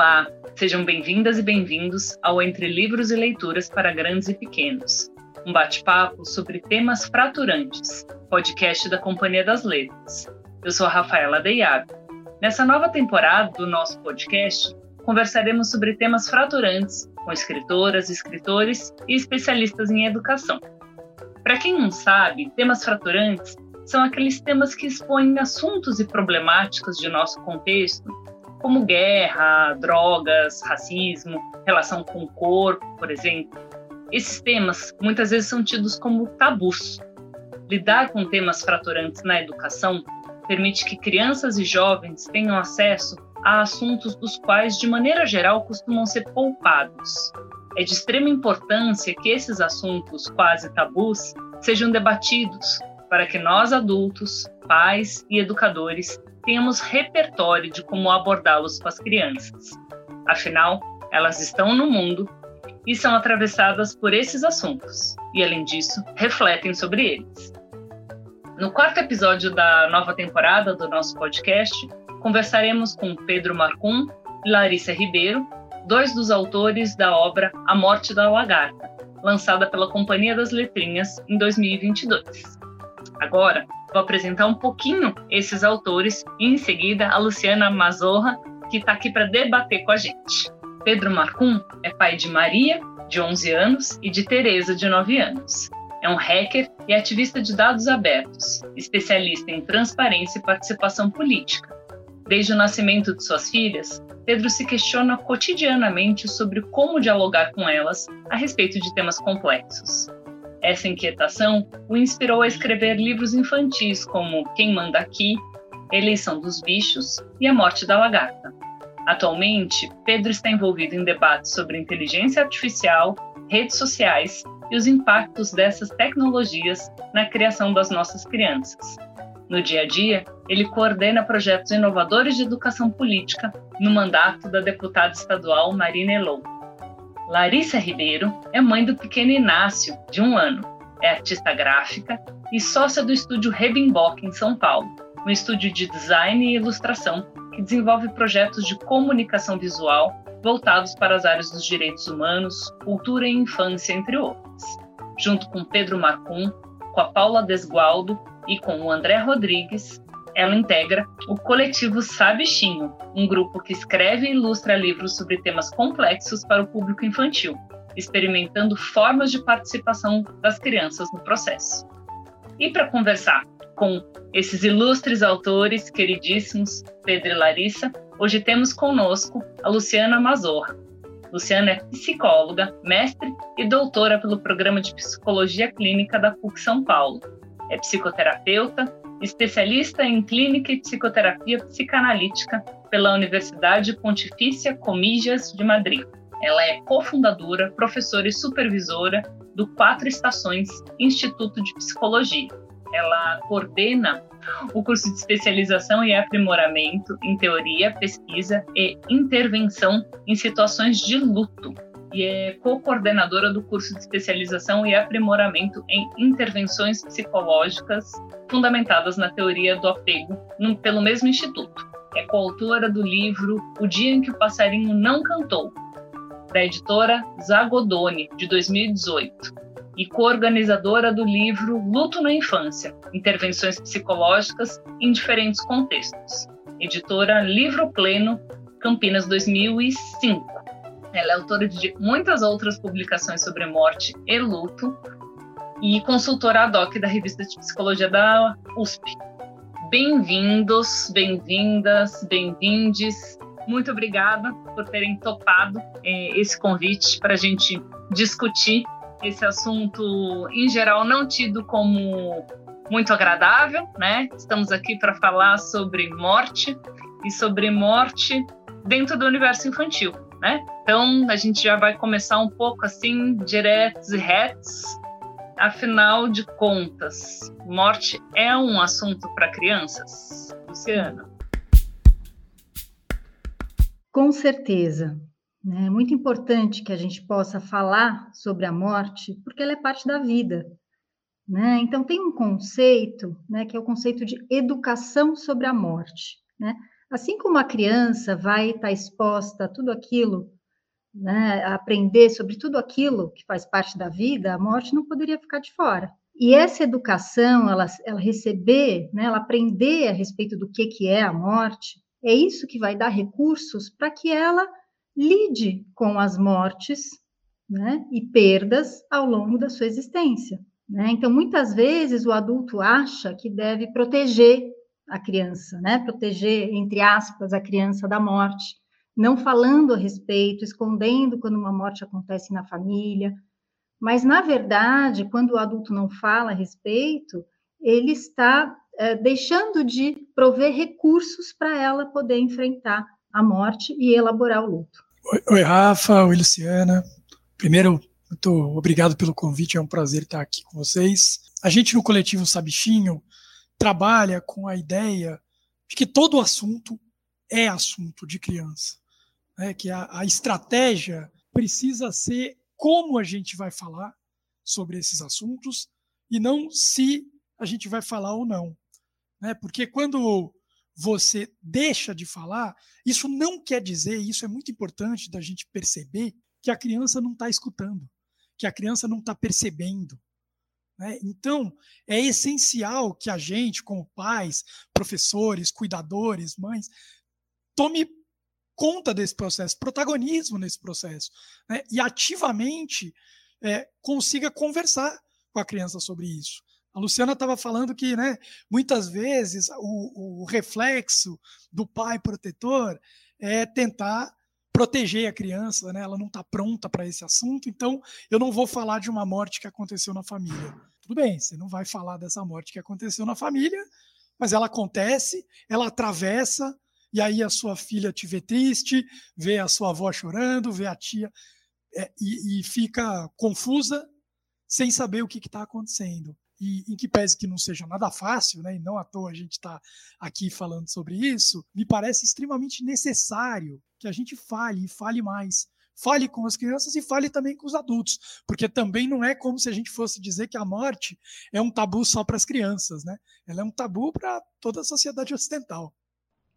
Olá, sejam bem-vindas e bem-vindos ao Entre Livros e Leituras para Grandes e Pequenos, um bate-papo sobre temas fraturantes, podcast da Companhia das Letras. Eu sou a Rafaela Deiago. Nessa nova temporada do nosso podcast, conversaremos sobre temas fraturantes com escritoras, escritores e especialistas em educação. Para quem não sabe, temas fraturantes são aqueles temas que expõem assuntos e problemáticas de nosso contexto, como guerra, drogas, racismo, relação com o corpo, por exemplo. Esses temas muitas vezes são tidos como tabus. Lidar com temas fraturantes na educação permite que crianças e jovens tenham acesso a assuntos dos quais, de maneira geral, costumam ser poupados. É de extrema importância que esses assuntos quase tabus sejam debatidos para que nós adultos, pais e educadores tenhamos repertório de como abordá-los com as crianças. Afinal, elas estão no mundo e são atravessadas por esses assuntos, e além disso, refletem sobre eles. No quarto episódio da nova temporada do nosso podcast, conversaremos com Pedro Marcum e Larissa Ribeiro, dois dos autores da obra A Morte da Lagarta, lançada pela Companhia das Letrinhas em 2022. Agora, vou apresentar um pouquinho esses autores e em seguida a Luciana Mazorra, que está aqui para debater com a gente. Pedro Marcum é pai de Maria, de 11 anos, e de Teresa, de 9 anos. É um hacker e ativista de dados abertos, especialista em transparência e participação política. Desde o nascimento de suas filhas, Pedro se questiona cotidianamente sobre como dialogar com elas a respeito de temas complexos. Essa inquietação o inspirou a escrever livros infantis como Quem Manda Aqui, Eleição dos Bichos e A Morte da Lagarta. Atualmente, Pedro está envolvido em debates sobre inteligência artificial, redes sociais e os impactos dessas tecnologias na criação das nossas crianças. No dia a dia, ele coordena projetos inovadores de educação política no mandato da deputada estadual Marina Elou. Larissa Ribeiro é mãe do pequeno Inácio, de um ano. É artista gráfica e sócia do estúdio Rebimbock, em São Paulo, um estúdio de design e ilustração que desenvolve projetos de comunicação visual voltados para as áreas dos direitos humanos, cultura e infância, entre outros. Junto com Pedro Marcum, com a Paula Desgualdo e com o André Rodrigues, ela integra o coletivo Sabichinho, um grupo que escreve e ilustra livros sobre temas complexos para o público infantil, experimentando formas de participação das crianças no processo. E para conversar com esses ilustres autores queridíssimos, Pedro e Larissa, hoje temos conosco a Luciana Mazorra. Luciana é psicóloga, mestre e doutora pelo Programa de Psicologia Clínica da PUC São Paulo. É psicoterapeuta, especialista em clínica e psicoterapia psicanalítica pela Universidade Pontifícia Comígias de Madrid. Ela é cofundadora, professora e supervisora do Quatro Estações Instituto de Psicologia. Ela coordena o curso de especialização e aprimoramento em teoria, pesquisa e intervenção em situações de luto e é co-coordenadora do curso de especialização e aprimoramento em intervenções psicológicas fundamentadas na teoria do apego pelo mesmo instituto. É coautora do livro O Dia em que o Passarinho Não Cantou, da editora Zagodoni, de 2018, e co-organizadora do livro Luto na Infância: Intervenções Psicológicas em Diferentes Contextos, editora Livro Pleno, Campinas 2005. Ela é autora de muitas outras publicações sobre morte e luto e consultora ad hoc da revista de psicologia da USP. Bem-vindos, bem-vindas, bem-vindes. Muito obrigada por terem topado eh, esse convite para a gente discutir esse assunto, em geral, não tido como muito agradável, né? Estamos aqui para falar sobre morte e sobre morte dentro do universo infantil né? Então a gente já vai começar um pouco assim, diretos e retos. Afinal de contas, morte é um assunto para crianças? Luciana? Com certeza. É muito importante que a gente possa falar sobre a morte, porque ela é parte da vida. Né? Então, tem um conceito, né, que é o conceito de educação sobre a morte. Né? Assim como a criança vai estar exposta a tudo aquilo, né, a aprender sobre tudo aquilo que faz parte da vida, a morte não poderia ficar de fora. E essa educação, ela, ela receber, né, ela aprender a respeito do que, que é a morte, é isso que vai dar recursos para que ela lide com as mortes né, e perdas ao longo da sua existência. Né? Então, muitas vezes o adulto acha que deve proteger a criança, né? proteger, entre aspas, a criança da morte, não falando a respeito, escondendo quando uma morte acontece na família. Mas, na verdade, quando o adulto não fala a respeito, ele está é, deixando de prover recursos para ela poder enfrentar a morte e elaborar o luto. Oi, Rafa, oi, Luciana. Primeiro, muito obrigado pelo convite, é um prazer estar aqui com vocês. A gente no coletivo Sabichinho trabalha com a ideia de que todo assunto é assunto de criança. Né? Que a, a estratégia precisa ser como a gente vai falar sobre esses assuntos e não se a gente vai falar ou não. Né? Porque quando você deixa de falar, isso não quer dizer, isso é muito importante da gente perceber, que a criança não está escutando, que a criança não está percebendo. Né? Então, é essencial que a gente, como pais, professores, cuidadores, mães, tome conta desse processo, protagonismo nesse processo, né? e ativamente é, consiga conversar com a criança sobre isso. A Luciana estava falando que, né, muitas vezes o, o reflexo do pai protetor é tentar proteger a criança, né? Ela não está pronta para esse assunto, então eu não vou falar de uma morte que aconteceu na família. Tudo bem, você não vai falar dessa morte que aconteceu na família, mas ela acontece, ela atravessa, e aí a sua filha te vê triste, vê a sua avó chorando, vê a tia é, e, e, fica confusa, sem saber o que está acontecendo. E em que pese que não seja nada fácil, né, e não à toa a gente está aqui falando sobre isso, me parece extremamente necessário que a gente fale e fale mais. Fale com as crianças e fale também com os adultos, porque também não é como se a gente fosse dizer que a morte é um tabu só para as crianças, né? Ela é um tabu para toda a sociedade ocidental.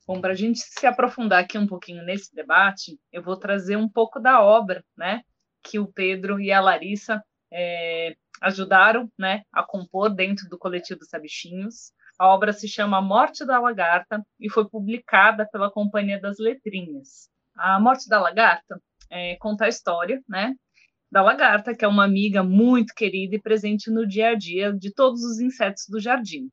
Bom, para a gente se aprofundar aqui um pouquinho nesse debate, eu vou trazer um pouco da obra, né, que o Pedro e a Larissa é, ajudaram, né, a compor dentro do coletivo Sabichinhos. A obra se chama Morte da Lagarta e foi publicada pela Companhia das Letrinhas. A Morte da Lagarta é, a história, né, da lagarta, que é uma amiga muito querida e presente no dia a dia de todos os insetos do jardim.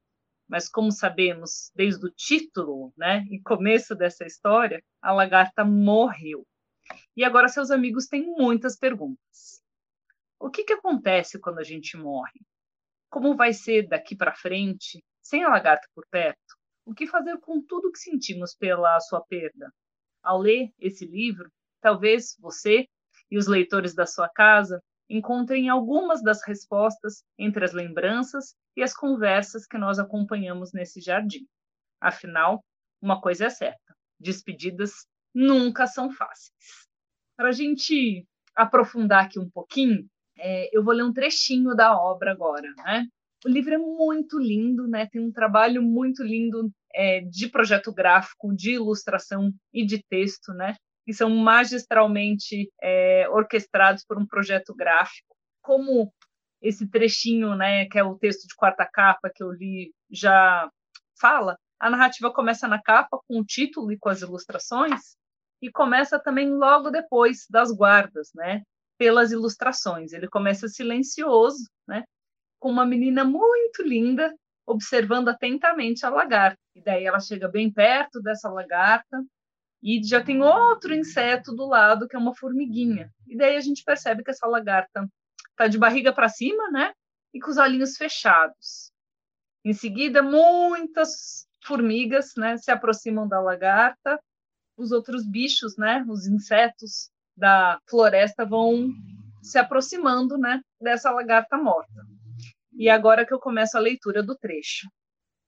Mas como sabemos desde o título, né, e começo dessa história, a lagarta morreu. E agora seus amigos têm muitas perguntas. O que, que acontece quando a gente morre? Como vai ser daqui para frente, sem a lagarta por perto? O que fazer com tudo que sentimos pela sua perda? Ao ler esse livro, talvez você e os leitores da sua casa encontrem algumas das respostas entre as lembranças e as conversas que nós acompanhamos nesse jardim. Afinal, uma coisa é certa: despedidas nunca são fáceis. Para a gente aprofundar aqui um pouquinho, é, eu vou ler um trechinho da obra agora. Né? O livro é muito lindo, né? tem um trabalho muito lindo é, de projeto gráfico, de ilustração e de texto, né? Que são magistralmente é, orquestrados por um projeto gráfico. Como esse trechinho, né, que é o texto de quarta capa que eu li, já fala, a narrativa começa na capa com o título e com as ilustrações, e começa também logo depois das guardas, né, pelas ilustrações. Ele começa silencioso, né, com uma menina muito linda observando atentamente a lagarta. E daí ela chega bem perto dessa lagarta e já tem outro inseto do lado que é uma formiguinha. E daí a gente percebe que essa lagarta está de barriga para cima, né? E com os olhinhos fechados. Em seguida, muitas formigas, né, se aproximam da lagarta. Os outros bichos, né, os insetos da floresta vão se aproximando, né, dessa lagarta morta. E agora que eu começo a leitura do trecho.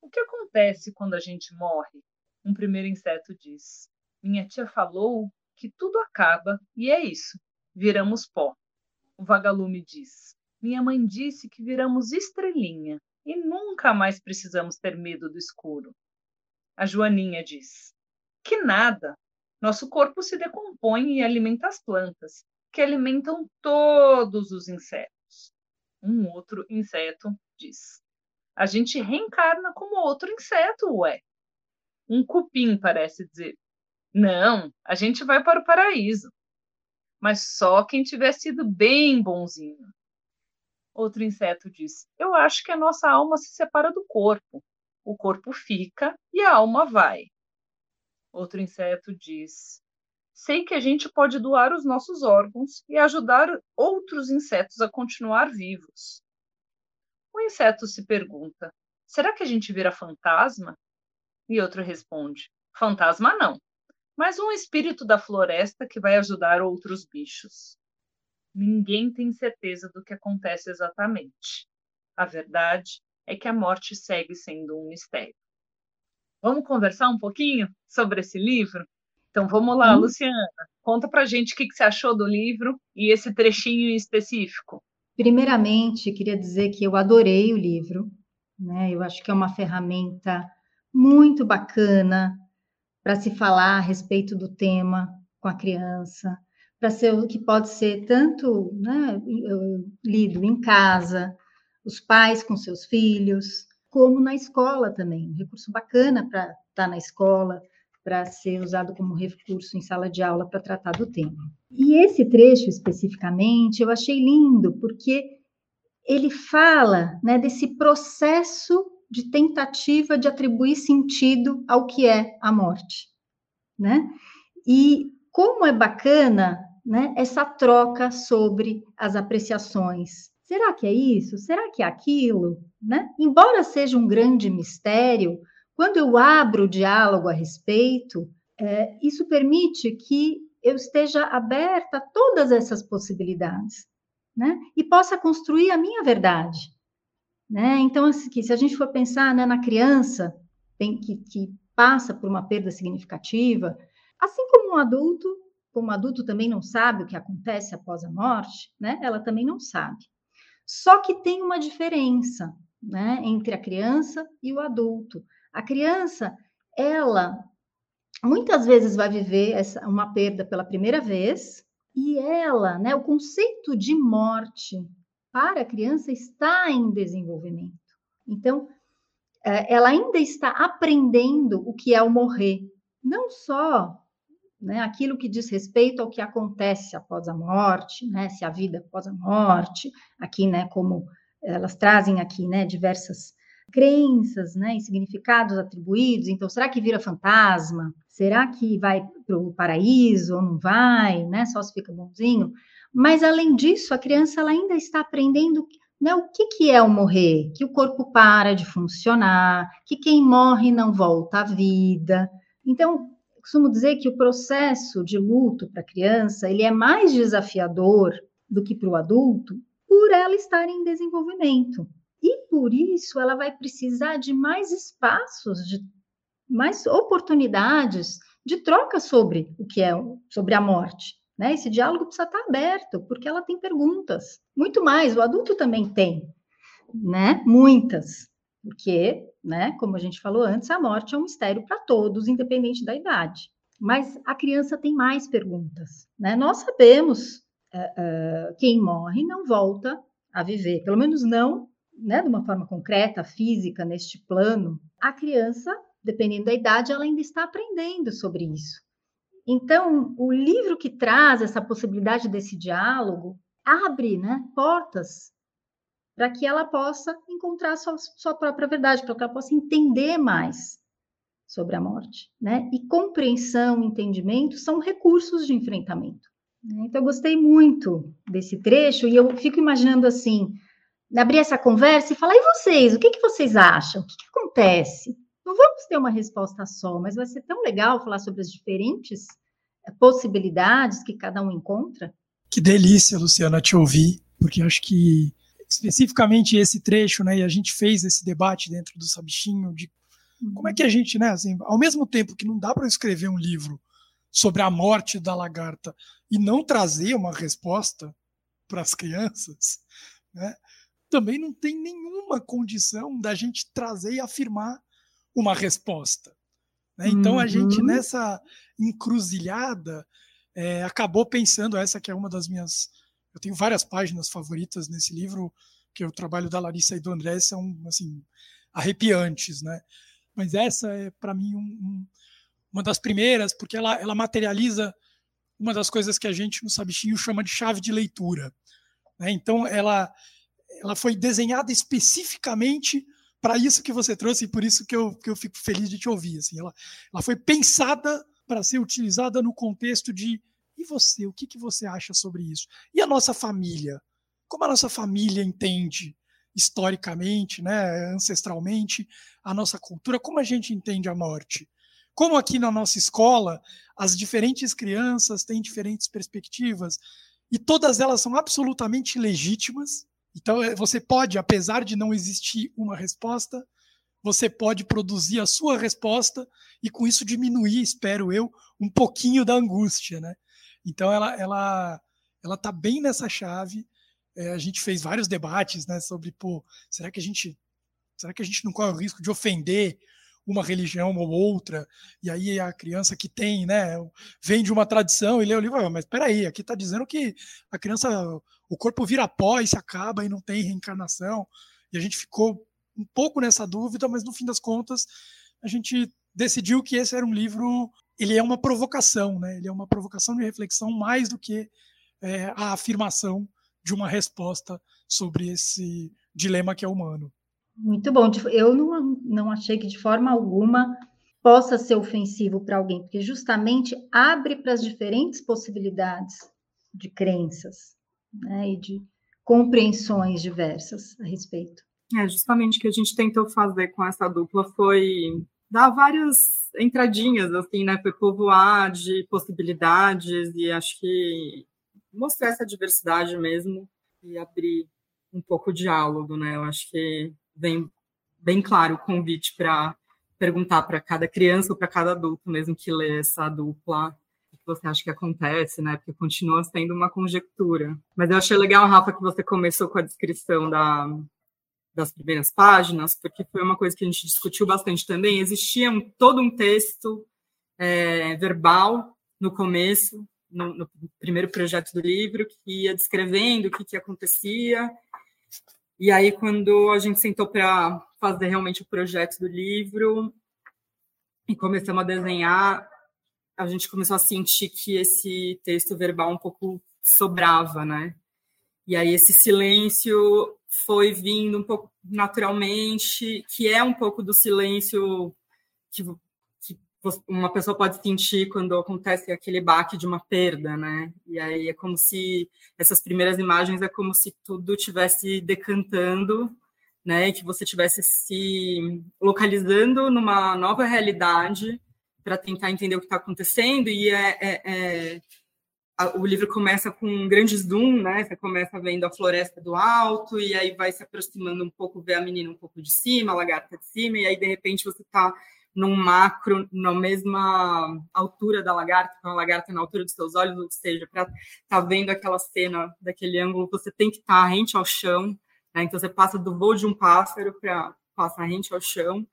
O que acontece quando a gente morre? Um primeiro inseto diz: Minha tia falou que tudo acaba e é isso, viramos pó. O vagalume diz: Minha mãe disse que viramos estrelinha e nunca mais precisamos ter medo do escuro. A Joaninha diz: Que nada. Nosso corpo se decompõe e alimenta as plantas, que alimentam todos os insetos. Um outro inseto diz: A gente reencarna como outro inseto, ué. Um cupim parece dizer: Não, a gente vai para o paraíso. Mas só quem tiver sido bem bonzinho. Outro inseto diz: Eu acho que a nossa alma se separa do corpo. O corpo fica e a alma vai. Outro inseto diz: Sei que a gente pode doar os nossos órgãos e ajudar outros insetos a continuar vivos. O inseto se pergunta: será que a gente vira fantasma? E outro responde: fantasma não, mas um espírito da floresta que vai ajudar outros bichos. Ninguém tem certeza do que acontece exatamente. A verdade é que a morte segue sendo um mistério. Vamos conversar um pouquinho sobre esse livro? Então vamos lá, hum. Luciana, conta pra gente o que, que você achou do livro e esse trechinho em específico. Primeiramente, queria dizer que eu adorei o livro, né? Eu acho que é uma ferramenta muito bacana para se falar a respeito do tema com a criança, para ser o que pode ser tanto né, lido em casa, os pais com seus filhos, como na escola também. Um recurso bacana para estar tá na escola, para ser usado como recurso em sala de aula para tratar do tema. E esse trecho especificamente eu achei lindo, porque ele fala né, desse processo de tentativa de atribuir sentido ao que é a morte. Né? E como é bacana né, essa troca sobre as apreciações. Será que é isso? Será que é aquilo? Né? Embora seja um grande mistério, quando eu abro o diálogo a respeito, é, isso permite que eu esteja aberta a todas essas possibilidades, né? E possa construir a minha verdade, né? Então, assim, se a gente for pensar né, na criança tem, que, que passa por uma perda significativa, assim como um adulto, como um adulto também não sabe o que acontece após a morte, né? Ela também não sabe. Só que tem uma diferença, né, entre a criança e o adulto. A criança, ela muitas vezes vai viver essa, uma perda pela primeira vez e ela, né, o conceito de morte para a criança está em desenvolvimento. Então, é, ela ainda está aprendendo o que é o morrer, não só né, aquilo que diz respeito ao que acontece após a morte, né, se a vida após a morte, aqui, né, como elas trazem aqui, né, diversas crenças, né, e significados atribuídos. Então, será que vira fantasma? Será que vai para o paraíso ou não vai, né? Só se fica bonzinho. Mas além disso, a criança ela ainda está aprendendo né, o que, que é o morrer, que o corpo para de funcionar, que quem morre não volta à vida. Então, costumo dizer que o processo de luto para a criança ele é mais desafiador do que para o adulto, por ela estar em desenvolvimento. E por isso ela vai precisar de mais espaços, de mais oportunidades de troca sobre o que é sobre a morte. Né? Esse diálogo precisa estar aberto, porque ela tem perguntas. Muito mais, o adulto também tem, né? Muitas. Porque, né, como a gente falou antes, a morte é um mistério para todos, independente da idade. Mas a criança tem mais perguntas. Né? Nós sabemos uh, quem morre não volta a viver, pelo menos não né, de uma forma concreta, física, neste plano, a criança, dependendo da idade, ela ainda está aprendendo sobre isso. Então, o livro que traz essa possibilidade desse diálogo abre né, portas para que ela possa encontrar sua, sua própria verdade, para que ela possa entender mais sobre a morte. Né? E compreensão, entendimento são recursos de enfrentamento. Né? Então, eu gostei muito desse trecho e eu fico imaginando assim, abrir essa conversa e falar, e vocês, o que, que vocês acham? O que, que acontece? Não vamos ter uma resposta só, mas vai ser tão legal falar sobre as diferentes eh, possibilidades que cada um encontra. Que delícia, Luciana, te ouvir, porque acho que especificamente esse trecho, né, e a gente fez esse debate dentro do Sabichinho de como é que a gente, né, assim, ao mesmo tempo que não dá para escrever um livro sobre a morte da lagarta e não trazer uma resposta para as crianças, né? também não tem nenhuma condição da gente trazer e afirmar uma resposta. Né? Então, a gente, uhum. nessa encruzilhada, é, acabou pensando, essa que é uma das minhas. Eu tenho várias páginas favoritas nesse livro, que o trabalho da Larissa e do André são assim, arrepiantes, né? Mas essa é, para mim, um, um, uma das primeiras, porque ela, ela materializa uma das coisas que a gente no Sabichinho chama de chave de leitura. Né? Então, ela, ela foi desenhada especificamente para isso que você trouxe e por isso que eu, que eu fico feliz de te ouvir. Assim, ela, ela foi pensada para ser utilizada no contexto de e você, o que, que você acha sobre isso? E a nossa família? Como a nossa família entende historicamente, né, ancestralmente, a nossa cultura? Como a gente entende a morte? Como aqui na nossa escola, as diferentes crianças têm diferentes perspectivas e todas elas são absolutamente legítimas. Então, é, você pode, apesar de não existir uma resposta, você pode produzir a sua resposta e com isso diminuir, espero eu, um pouquinho da angústia, né? Então ela ela ela tá bem nessa chave. É, a gente fez vários debates, né, sobre pô, será que a gente será que a gente não corre o risco de ofender uma religião ou outra, e aí a criança que tem, né, vem de uma tradição e lê o livro, ah, mas peraí, aqui está dizendo que a criança, o corpo vira pó e se acaba e não tem reencarnação, e a gente ficou um pouco nessa dúvida, mas no fim das contas a gente decidiu que esse era um livro, ele é uma provocação, né? Ele é uma provocação de reflexão mais do que é, a afirmação de uma resposta sobre esse dilema que é humano. Muito bom. Eu não, não achei que de forma alguma possa ser ofensivo para alguém, porque justamente abre para as diferentes possibilidades de crenças né, e de compreensões diversas a respeito. É, justamente o que a gente tentou fazer com essa dupla foi dar várias entradinhas, assim, né? Foi povoar de possibilidades e acho que mostrar essa diversidade mesmo e abrir um pouco o diálogo, né? Eu acho que vem bem claro o convite para perguntar para cada criança ou para cada adulto mesmo que lê essa dupla o que você acha que acontece, né? Porque continua sendo uma conjectura. Mas eu achei legal, Rafa, que você começou com a descrição da, das primeiras páginas, porque foi uma coisa que a gente discutiu bastante também. Existia um, todo um texto é, verbal no começo, no, no, primeiro projeto do livro, que ia descrevendo o que, que acontecia. E aí, quando a gente sentou para fazer realmente o projeto do livro e começamos a desenhar, a gente começou a sentir que esse texto verbal um pouco sobrava, né? E aí esse silêncio foi vindo um pouco naturalmente, que é um pouco do silêncio que, uma pessoa pode sentir quando acontece aquele baque de uma perda, né? E aí é como se essas primeiras imagens é como se tudo tivesse decantando, né? E que você tivesse se localizando numa nova realidade para tentar entender o que está acontecendo e é, é, é o livro começa com um grande zoom, né? Você começa vendo a floresta do alto e aí vai se aproximando um pouco, vê a menina um pouco de cima, a lagarta de cima e aí de repente você está num macro na mesma altura da lagarta, com a lagarta na altura dos seus olhos, ou seja, para estar tá vendo aquela cena daquele ângulo, você tem que estar tá rente ao chão, né? Então você passa do voo de um pássaro para passar rente ao chão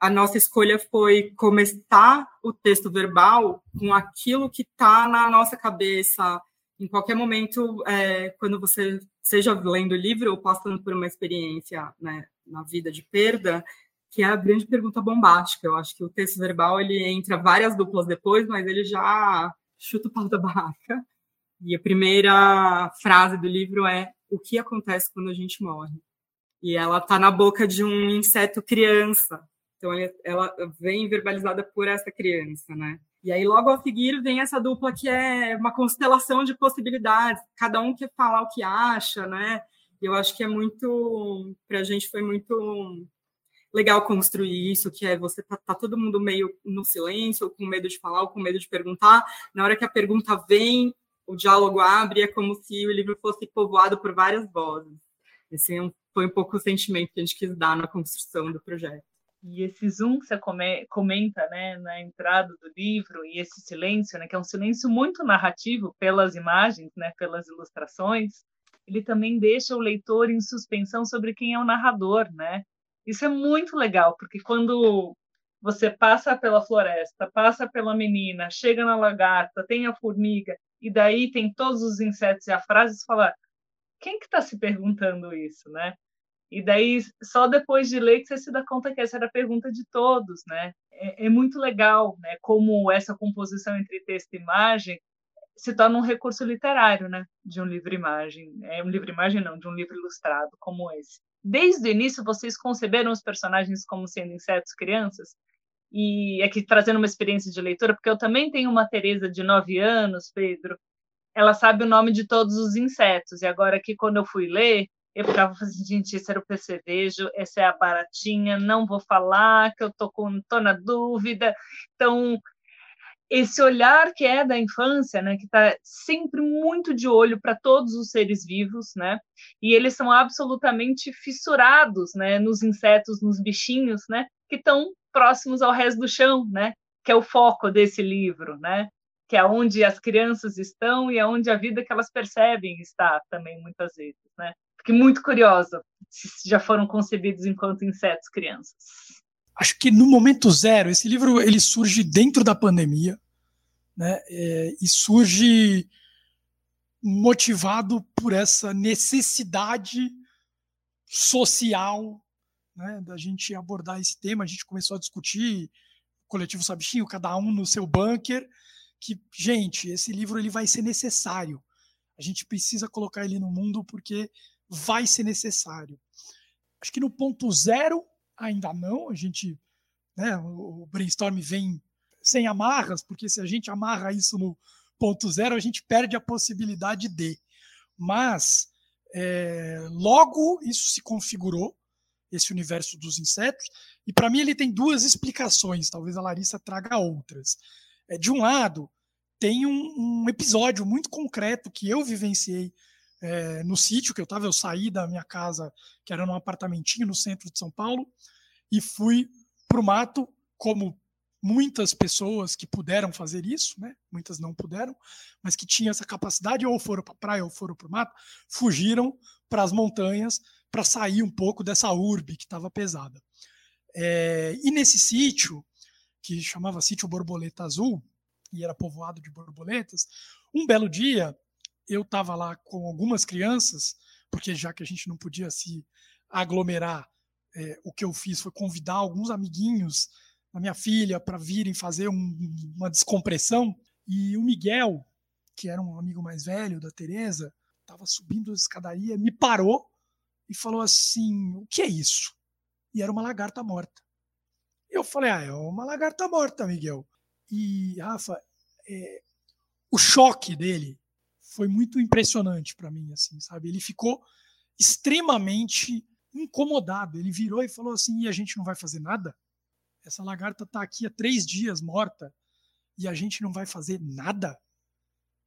a nossa escolha foi começar o texto verbal com aquilo que está na nossa cabeça. Em qualquer momento, é, quando você seja lendo o livro ou passando por uma experiência né, na vida de perda, que é a grande pergunta bombástica. Eu acho que o texto verbal ele entra várias duplas depois, mas ele já chuta o pau da barraca. E a primeira frase do livro é: O que acontece quando a gente morre? E ela está na boca de um inseto criança, então, ela vem verbalizada por essa criança, né? E aí, logo a seguir, vem essa dupla que é uma constelação de possibilidades. Cada um quer falar o que acha, né? Eu acho que é muito... Para a gente foi muito legal construir isso, que é você tá, tá, todo mundo meio no silêncio, ou com medo de falar, ou com medo de perguntar. Na hora que a pergunta vem, o diálogo abre, é como se o livro fosse povoado por várias vozes. Esse é foi um pouco o sentimento que a gente quis dar na construção do projeto. E esse zoom que você comenta né, na entrada do livro, e esse silêncio, né, que é um silêncio muito narrativo pelas imagens, né, pelas ilustrações, ele também deixa o leitor em suspensão sobre quem é o narrador. Né? Isso é muito legal, porque quando você passa pela floresta, passa pela menina, chega na lagarta, tem a formiga, e daí tem todos os insetos e a frase fala quem que está se perguntando isso, né? E daí, só depois de ler que você se dá conta que essa era a pergunta de todos, né? É, é muito legal, né? Como essa composição entre texto e imagem se torna um recurso literário, né? De um livro-imagem. É um livro-imagem, não, de um livro ilustrado como esse. Desde o início, vocês conceberam os personagens como sendo insetos crianças? E aqui trazendo uma experiência de leitura, porque eu também tenho uma Teresa de nove anos, Pedro, ela sabe o nome de todos os insetos. E agora aqui, quando eu fui ler, eu ficava assim, gente, esse era o percevejo, essa é a baratinha, não vou falar, que eu tô, com, tô na dúvida. Então, esse olhar que é da infância, né, que está sempre muito de olho para todos os seres vivos, né, e eles são absolutamente fissurados, né, nos insetos, nos bichinhos, né, que estão próximos ao resto do chão, né, que é o foco desse livro, né, que é onde as crianças estão e é onde a vida que elas percebem está também muitas vezes, né. Fiquei muito curiosa se já foram concebidos enquanto insetos crianças acho que no momento zero, esse livro ele surge dentro da pandemia, né? É, e surge motivado por essa necessidade social né, da gente abordar esse tema. A gente começou a discutir coletivo Sabichinho, cada um no seu bunker, que, gente, esse livro ele vai ser necessário. A gente precisa colocar ele no mundo porque vai ser necessário. Acho que no ponto zero ainda não, a gente, né, o brainstorm vem sem amarras, porque se a gente amarra isso no ponto zero, a gente perde a possibilidade de. Mas é, logo isso se configurou, esse universo dos insetos, e para mim ele tem duas explicações, talvez a Larissa traga outras. É, de um lado, tem um, um episódio muito concreto que eu vivenciei é, no sítio que eu estava, eu saí da minha casa, que era num apartamentinho no centro de São Paulo, e fui para o mato, como muitas pessoas que puderam fazer isso, né? muitas não puderam, mas que tinham essa capacidade, ou foram para a praia ou foram para o mato, fugiram para as montanhas para sair um pouco dessa urbe que estava pesada. É, e nesse sítio, que chamava Sítio Borboleta Azul, e era povoado de borboletas, um belo dia eu estava lá com algumas crianças, porque já que a gente não podia se aglomerar, é, o que eu fiz foi convidar alguns amiguinhos da minha filha para virem fazer um, uma descompressão. E o Miguel, que era um amigo mais velho da Teresa, estava subindo a escadaria, me parou e falou assim: O que é isso? E era uma lagarta morta. Eu falei: Ah, é uma lagarta morta, Miguel. E, Rafa, é, o choque dele foi muito impressionante para mim, assim, sabe? Ele ficou extremamente incomodado. Ele virou e falou assim: e a gente não vai fazer nada? Essa lagarta está aqui há três dias morta e a gente não vai fazer nada?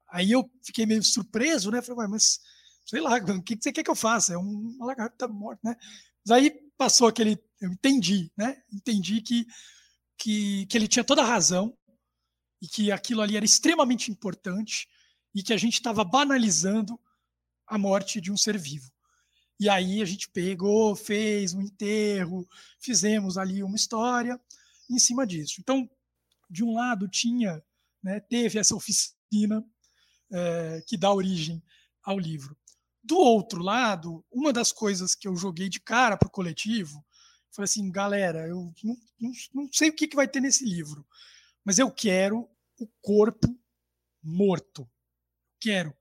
Aí eu fiquei meio surpreso, né? Falei, mas sei lá, o que você quer que eu faça? É uma lagarta morta, né? Mas aí passou aquele. Eu entendi, né? Entendi que, que, que ele tinha toda a razão e que aquilo ali era extremamente importante e que a gente estava banalizando a morte de um ser vivo. E aí a gente pegou, fez um enterro, fizemos ali uma história em cima disso. Então, de um lado tinha, né, teve essa oficina é, que dá origem ao livro. Do outro lado, uma das coisas que eu joguei de cara para o coletivo foi assim, galera, eu não, não, não sei o que, que vai ter nesse livro, mas eu quero o corpo morto quero.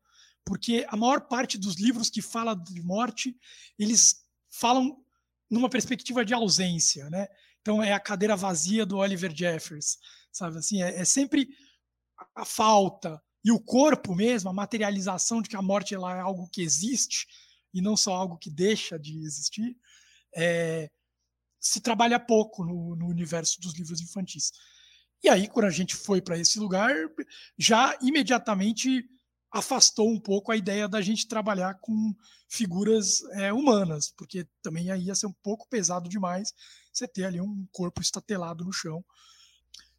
Porque a maior parte dos livros que fala de morte, eles falam numa perspectiva de ausência, né? Então é a cadeira vazia do Oliver Jeffers, sabe assim? É, é sempre a falta e o corpo mesmo, a materialização de que a morte ela é algo que existe e não só algo que deixa de existir, é, se trabalha pouco no, no, universo dos livros infantis. E aí, quando a gente foi para esse lugar, já imediatamente afastou um pouco a ideia da gente trabalhar com figuras é, humanas, porque também aí ia ser um pouco pesado demais você ter ali um corpo estatelado no chão.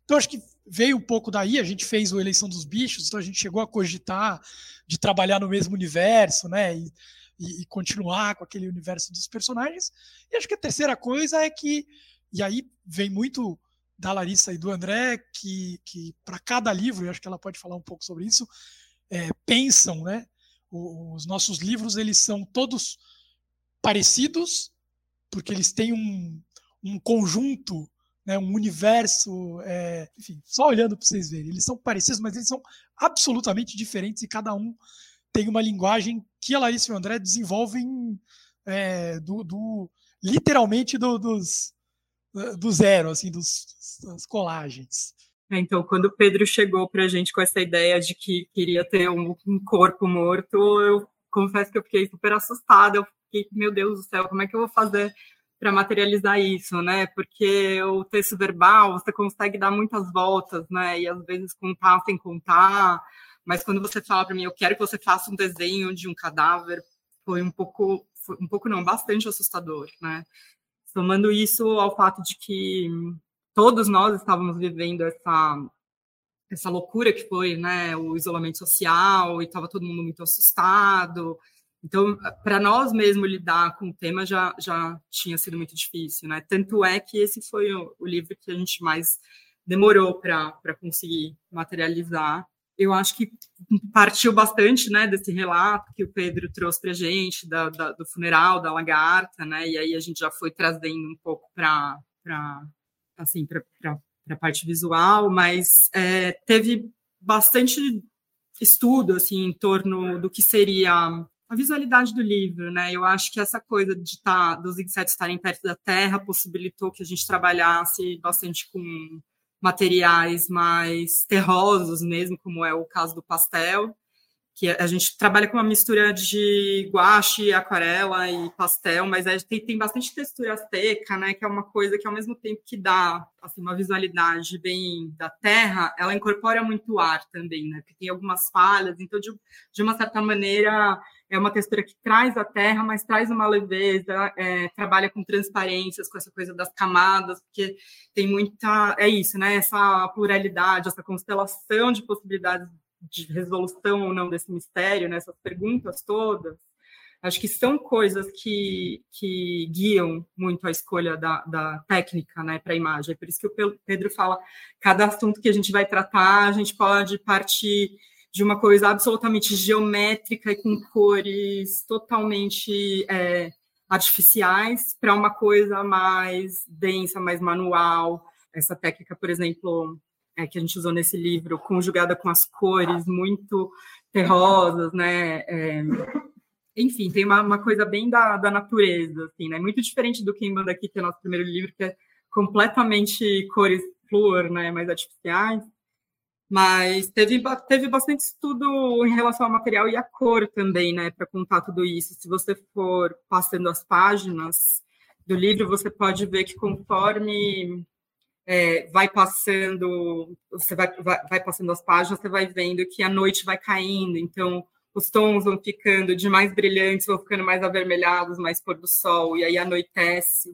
Então acho que veio um pouco daí, a gente fez o Eleição dos Bichos, então a gente chegou a cogitar de trabalhar no mesmo universo, né, e, e, e continuar com aquele universo dos personagens. E acho que a terceira coisa é que, e aí vem muito da Larissa e do André, que, que para cada livro, eu acho que ela pode falar um pouco sobre isso, é, pensam, né? Os nossos livros, eles são todos parecidos, porque eles têm um, um conjunto, né, um universo, é, enfim, só olhando para vocês verem, eles são parecidos, mas eles são absolutamente diferentes e cada um tem uma linguagem que a Larissa e o André desenvolvem é, do, do, literalmente do, dos, do zero, assim, dos, das colagens. É, então, quando o Pedro chegou para a gente com essa ideia de que queria ter um, um, corpo morto, eu confesso que eu fiquei super assustada. Eu fiquei, meu Deus do céu, como é que eu vou fazer para materializar isso, né? Porque o texto verbal você consegue dar muitas voltas, né? E às vezes contar sem contar. Mas quando você fala para mim, eu quero que você faça um desenho de um cadáver, foi um pouco, foi um pouco não, bastante assustador, né? Somando isso ao fato de que todos nós estávamos vivendo essa essa loucura que foi, né, o isolamento social e estava todo mundo muito assustado. Então, para nós mesmo lidar com o tema já já tinha sido muito difícil, né? Tanto é que esse foi o, o livro que a gente mais demorou para conseguir materializar eu acho que partiu bastante né, desse relato que o Pedro trouxe para a gente, da, da, do funeral da lagarta, né, e aí a gente já foi trazendo um pouco para assim, a parte visual, mas é, teve bastante estudo assim, em torno do que seria a visualidade do livro, né? Eu acho que essa coisa de tá, dos insetos estarem perto da Terra possibilitou que a gente trabalhasse bastante com materiais mais terrosos mesmo, como é o caso do pastel, que a gente trabalha com uma mistura de guache, aquarela e pastel, mas é, tem, tem bastante textura seca, né, que é uma coisa que ao mesmo tempo que dá assim, uma visualidade bem da terra, ela incorpora muito ar também, né, porque tem algumas falhas, então de, de uma certa maneira é uma textura que traz a terra, mas traz uma leveza, é, trabalha com transparências, com essa coisa das camadas, porque tem muita. É isso, né? Essa pluralidade, essa constelação de possibilidades de resolução ou não desse mistério, né? essas perguntas todas. Acho que são coisas que, que guiam muito a escolha da, da técnica né, para a imagem. É por isso que o Pedro fala: cada assunto que a gente vai tratar, a gente pode partir de uma coisa absolutamente geométrica e com cores totalmente é, artificiais para uma coisa mais densa, mais manual. Essa técnica, por exemplo, é, que a gente usou nesse livro, conjugada com as cores muito terrosas, né? É, enfim, tem uma, uma, coisa bem da, da natureza, assim, né? Muito diferente do Quem Manda Aqui, que é nosso primeiro livro, que é completamente cores flor, né? Mais artificiais. Mas teve, teve bastante estudo em relação ao material e à cor também, né, para contar tudo isso. Se você for passando as páginas do livro, você pode ver que conforme é, vai passando, você vai, vai, vai passando as páginas, você vai vendo que a noite vai caindo, então os tons vão ficando de mais brilhantes, vão ficando mais avermelhados, mais pôr do sol, e aí anoitece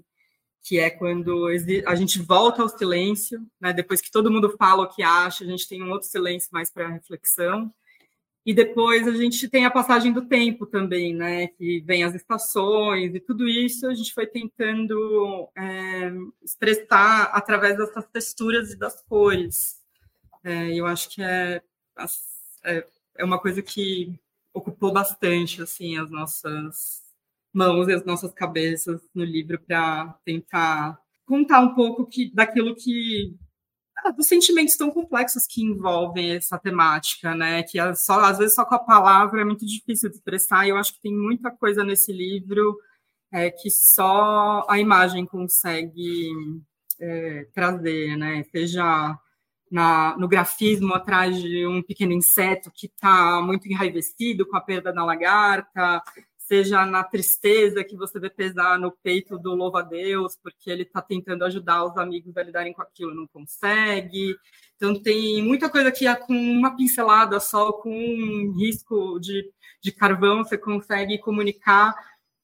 que é quando a gente volta ao silêncio, né? depois que todo mundo fala o que acha, a gente tem um outro silêncio mais para reflexão. E depois a gente tem a passagem do tempo também, né? Que vem as estações e tudo isso a gente foi tentando é, expressar através dessas texturas e das cores. É, eu acho que é, é, é uma coisa que ocupou bastante assim as nossas mãos e as nossas cabeças no livro para tentar contar um pouco que, daquilo que dos sentimentos tão complexos que envolvem essa temática, né? Que é só, às vezes só com a palavra é muito difícil de expressar. E eu acho que tem muita coisa nesse livro é, que só a imagem consegue é, trazer, né? Seja na, no grafismo atrás de um pequeno inseto que está muito enraivecido com a perda da lagarta, seja na tristeza que você vê pesar no peito do louva-a-Deus, porque ele está tentando ajudar os amigos a lidarem com aquilo, não consegue. Então, tem muita coisa que com uma pincelada só, com um risco de, de carvão, você consegue comunicar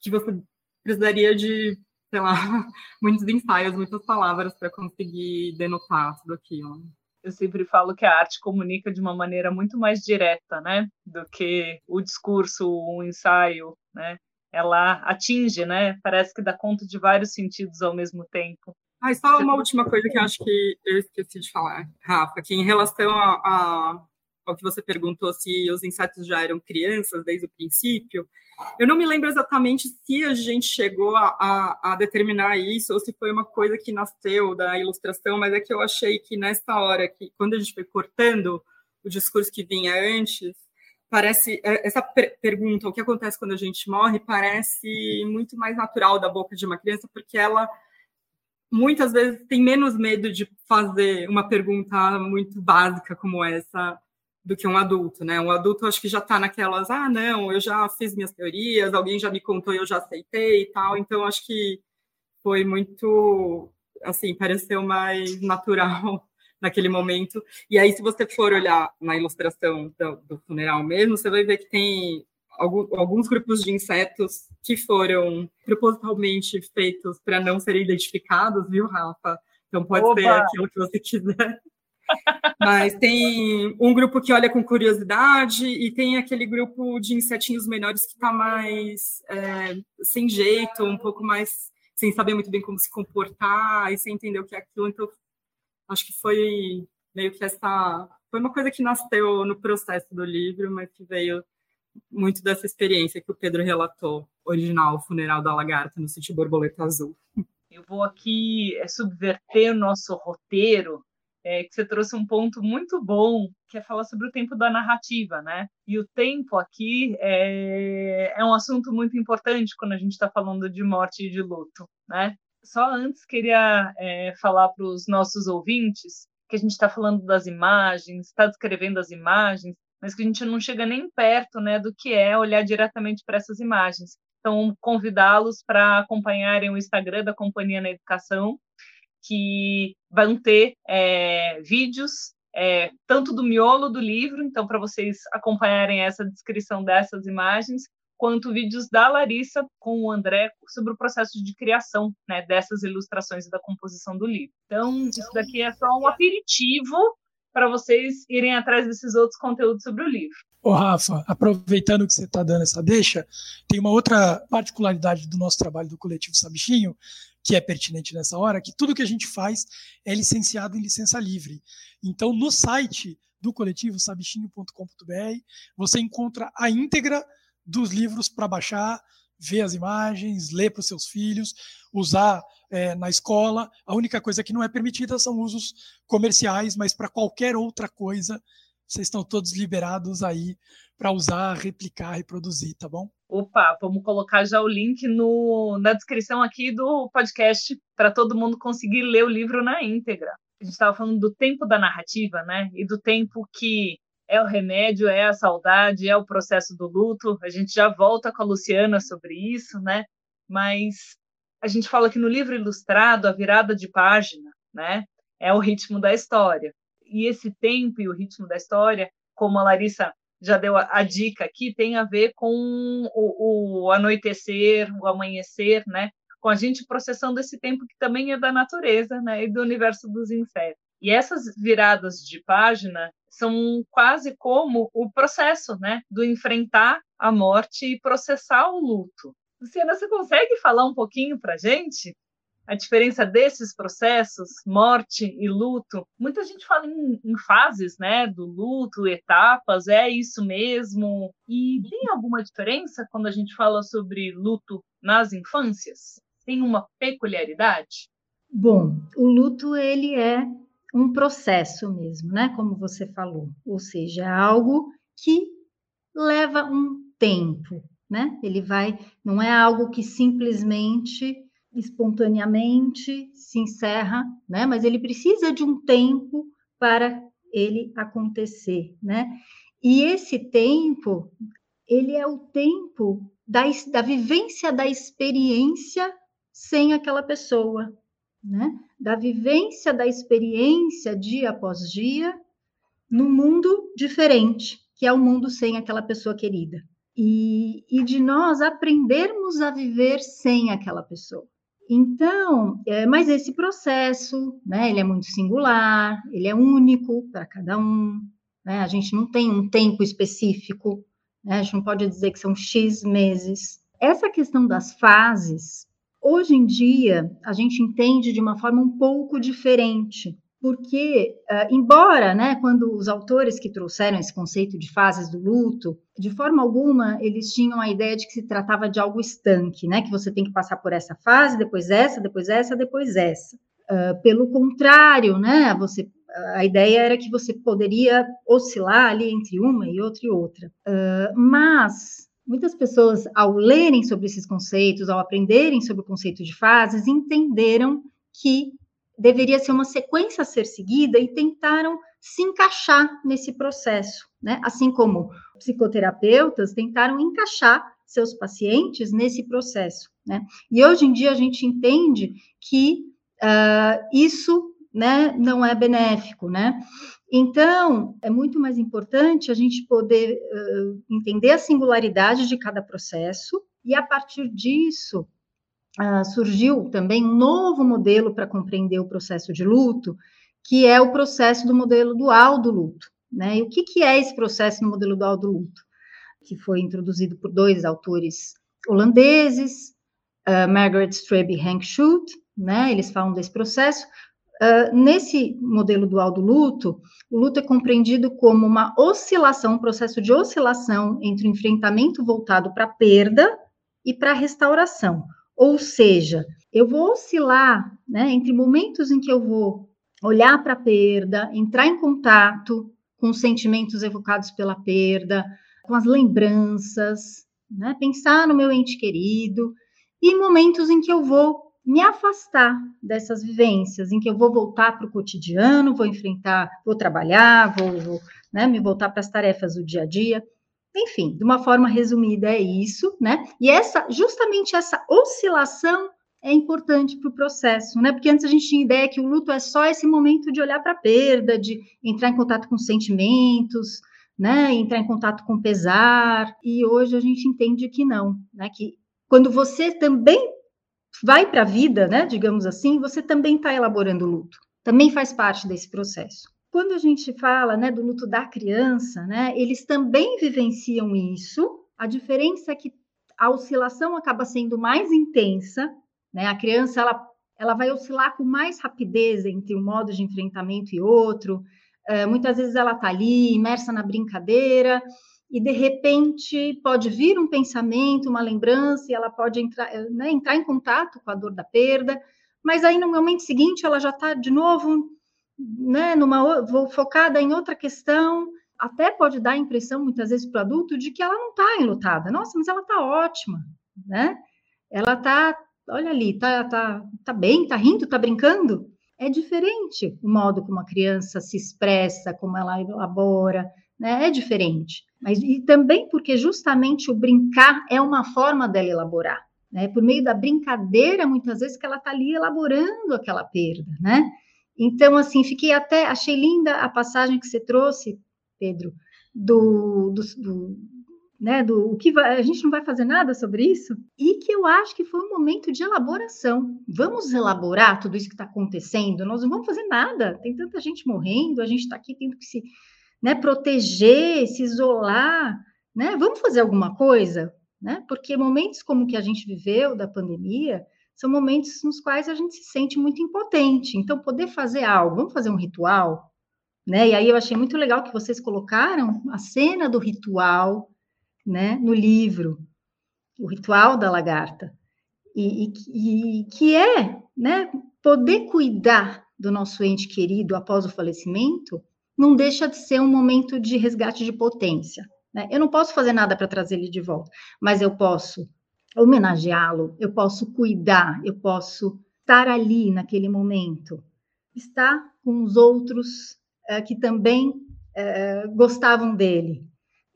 que você precisaria de, sei lá, muitos ensaios, muitas palavras para conseguir denotar tudo aquilo eu sempre falo que a arte comunica de uma maneira muito mais direta, né, do que o discurso, o ensaio, né? Ela atinge, né? Parece que dá conta de vários sentidos ao mesmo tempo. Ah, só uma última coisa que eu acho que eu esqueci de falar, Rafa, que em relação a, a, ao que você perguntou se os insetos já eram crianças desde o princípio, eu não me lembro exatamente se a gente chegou a, a, a, determinar isso ou se foi uma coisa que nasceu da ilustração, mas é que eu achei que nessa hora, que quando a gente foi cortando o discurso que vinha antes, parece é, essa pergunta, o que acontece quando a gente morre, parece muito mais natural da boca de uma criança, porque ela muitas vezes tem menos medo de fazer uma pergunta muito básica como essa do que um adulto, né? Um adulto acho que já está naquelas, ah, não, eu já fiz minhas teorias, alguém já me contou e eu já aceitei e tal, então acho que foi muito, assim, pareceu mais natural naquele momento. E aí, se você for olhar na ilustração do, do funeral mesmo, você vai ver que tem alguns grupos de insetos que foram propositalmente feitos para não serem identificados, viu, Rafa? Então pode Opa! ser aquilo que você quiser. Mas tem um grupo que olha com curiosidade e tem aquele grupo de insetinhos menores que está mais é, sem jeito, um pouco mais sem saber muito bem como se comportar e sem entender o que é aquilo. Então, acho que foi meio que essa. Foi uma coisa que nasceu no processo do livro, mas que veio muito dessa experiência que o Pedro relatou, original, o funeral da lagarta no sítio Borboleta Azul. Eu vou aqui é, subverter o nosso roteiro é, que você trouxe um ponto muito bom, que é falar sobre o tempo da narrativa, né? E o tempo aqui é, é um assunto muito importante quando a gente está falando de morte e de luto, né? Só antes queria é, falar para os nossos ouvintes que a gente está falando das imagens, está descrevendo as imagens, mas que a gente não chega nem perto, né, do que é olhar diretamente para essas imagens. Então, convidá-los para acompanharem o Instagram da Companhia na Educação, que vão ter é, vídeos é, tanto do miolo do livro, então para vocês acompanharem essa descrição dessas imagens, quanto vídeos da Larissa com o André sobre o processo de criação né, dessas ilustrações e da composição do livro. Então, isso daqui é só um aperitivo para vocês irem atrás desses outros conteúdos sobre o livro. Ô Rafa, aproveitando que você está dando essa deixa, tem uma outra particularidade do nosso trabalho do coletivo Sabichinho, que é pertinente nessa hora, que tudo que a gente faz é licenciado em licença livre. Então, no site do coletivo sabichinho.com.br, você encontra a íntegra dos livros para baixar, ver as imagens, ler para os seus filhos, usar é, na escola. A única coisa que não é permitida são usos comerciais, mas para qualquer outra coisa, vocês estão todos liberados aí para usar, replicar, reproduzir, tá bom? Opa, vamos colocar já o link no, na descrição aqui do podcast para todo mundo conseguir ler o livro na íntegra. A gente estava falando do tempo da narrativa, né? E do tempo que é o remédio, é a saudade, é o processo do luto. A gente já volta com a Luciana sobre isso, né? Mas a gente fala que no livro ilustrado, a virada de página, né? É o ritmo da história. E esse tempo e o ritmo da história, como a Larissa já deu a, a dica aqui, tem a ver com o, o anoitecer, o amanhecer, né? Com a gente processando esse tempo que também é da natureza, né? E do universo dos insetos. E essas viradas de página são quase como o processo, né? Do enfrentar a morte e processar o luto. Luciana, você consegue falar um pouquinho para gente a diferença desses processos, morte e luto. Muita gente fala em, em, fases, né, do luto, etapas, é isso mesmo. E tem alguma diferença quando a gente fala sobre luto nas infâncias? Tem uma peculiaridade? Bom, o luto ele é um processo mesmo, né, como você falou, ou seja, é algo que leva um tempo, né? Ele vai, não é algo que simplesmente espontaneamente se encerra, né? Mas ele precisa de um tempo para ele acontecer, né? E esse tempo, ele é o tempo da, da vivência da experiência sem aquela pessoa, né? Da vivência da experiência dia após dia no mundo diferente, que é o mundo sem aquela pessoa querida. E, e de nós aprendermos a viver sem aquela pessoa. Então, é, mas esse processo, né, ele é muito singular, ele é único para cada um, né, a gente não tem um tempo específico, né, a gente não pode dizer que são X meses. Essa questão das fases, Hoje em dia, a gente entende de uma forma um pouco diferente, porque, uh, embora, né, quando os autores que trouxeram esse conceito de fases do luto, de forma alguma eles tinham a ideia de que se tratava de algo estanque, né, que você tem que passar por essa fase, depois essa, depois essa, depois essa. Uh, pelo contrário, né, você, a ideia era que você poderia oscilar ali entre uma e outra e outra. Uh, mas muitas pessoas, ao lerem sobre esses conceitos, ao aprenderem sobre o conceito de fases, entenderam que deveria ser uma sequência a ser seguida e tentaram se encaixar nesse processo, né? Assim como psicoterapeutas tentaram encaixar seus pacientes nesse processo, né? E hoje em dia a gente entende que uh, isso, né, não é benéfico, né? Então, é muito mais importante a gente poder uh, entender a singularidade de cada processo e, a partir disso, uh, surgiu também um novo modelo para compreender o processo de luto, que é o processo do modelo dual do luto. Né? E o que, que é esse processo no modelo dual do luto? Que foi introduzido por dois autores holandeses, uh, Margaret Strebe e Hank Schult, né? eles falam desse processo. Uh, nesse modelo dual do luto, o luto é compreendido como uma oscilação, um processo de oscilação entre o enfrentamento voltado para a perda e para a restauração. Ou seja, eu vou oscilar né, entre momentos em que eu vou olhar para a perda, entrar em contato com os sentimentos evocados pela perda, com as lembranças, né, pensar no meu ente querido, e momentos em que eu vou me afastar dessas vivências, em que eu vou voltar para o cotidiano, vou enfrentar, vou trabalhar, vou, vou né, me voltar para as tarefas do dia a dia. Enfim, de uma forma resumida é isso, né? E essa, justamente essa oscilação é importante para o processo, né? Porque antes a gente tinha ideia que o luto é só esse momento de olhar para a perda, de entrar em contato com sentimentos, né? Entrar em contato com pesar. E hoje a gente entende que não, né? Que quando você também vai para a vida, né? Digamos assim, você também está elaborando o luto. Também faz parte desse processo. Quando a gente fala né, do luto da criança, né, eles também vivenciam isso. A diferença é que a oscilação acaba sendo mais intensa, né? A criança ela, ela vai oscilar com mais rapidez entre um modo de enfrentamento e outro. Uh, muitas vezes ela está ali, imersa na brincadeira, e de repente pode vir um pensamento, uma lembrança, e ela pode entrar, né, entrar em contato com a dor da perda, mas aí no momento seguinte ela já está de novo né, numa, vou focada em outra questão, até pode dar a impressão, muitas vezes, para o adulto, de que ela não está enlutada. Nossa, mas ela está ótima, né? Ela está, olha ali, está tá, tá bem, está rindo, está brincando. É diferente o modo como a criança se expressa, como ela elabora, né? É diferente. Mas e também porque justamente o brincar é uma forma dela elaborar. Né? Por meio da brincadeira, muitas vezes, que ela está ali elaborando aquela perda, né? Então, assim, fiquei até, achei linda a passagem que você trouxe, Pedro, do, do, do né, do o que vai, a gente não vai fazer nada sobre isso, e que eu acho que foi um momento de elaboração. Vamos elaborar tudo isso que está acontecendo, nós não vamos fazer nada, tem tanta gente morrendo, a gente está aqui tendo que se né, proteger, se isolar, né? Vamos fazer alguma coisa, né? Porque momentos como que a gente viveu da pandemia, são momentos nos quais a gente se sente muito impotente. Então, poder fazer algo, vamos fazer um ritual, né? E aí eu achei muito legal que vocês colocaram a cena do ritual, né, no livro, o ritual da lagarta, e, e, e que é, né, poder cuidar do nosso ente querido após o falecimento, não deixa de ser um momento de resgate de potência. Né? Eu não posso fazer nada para trazer ele de volta, mas eu posso homenageá-lo, eu posso cuidar, eu posso estar ali naquele momento, estar com os outros é, que também é, gostavam dele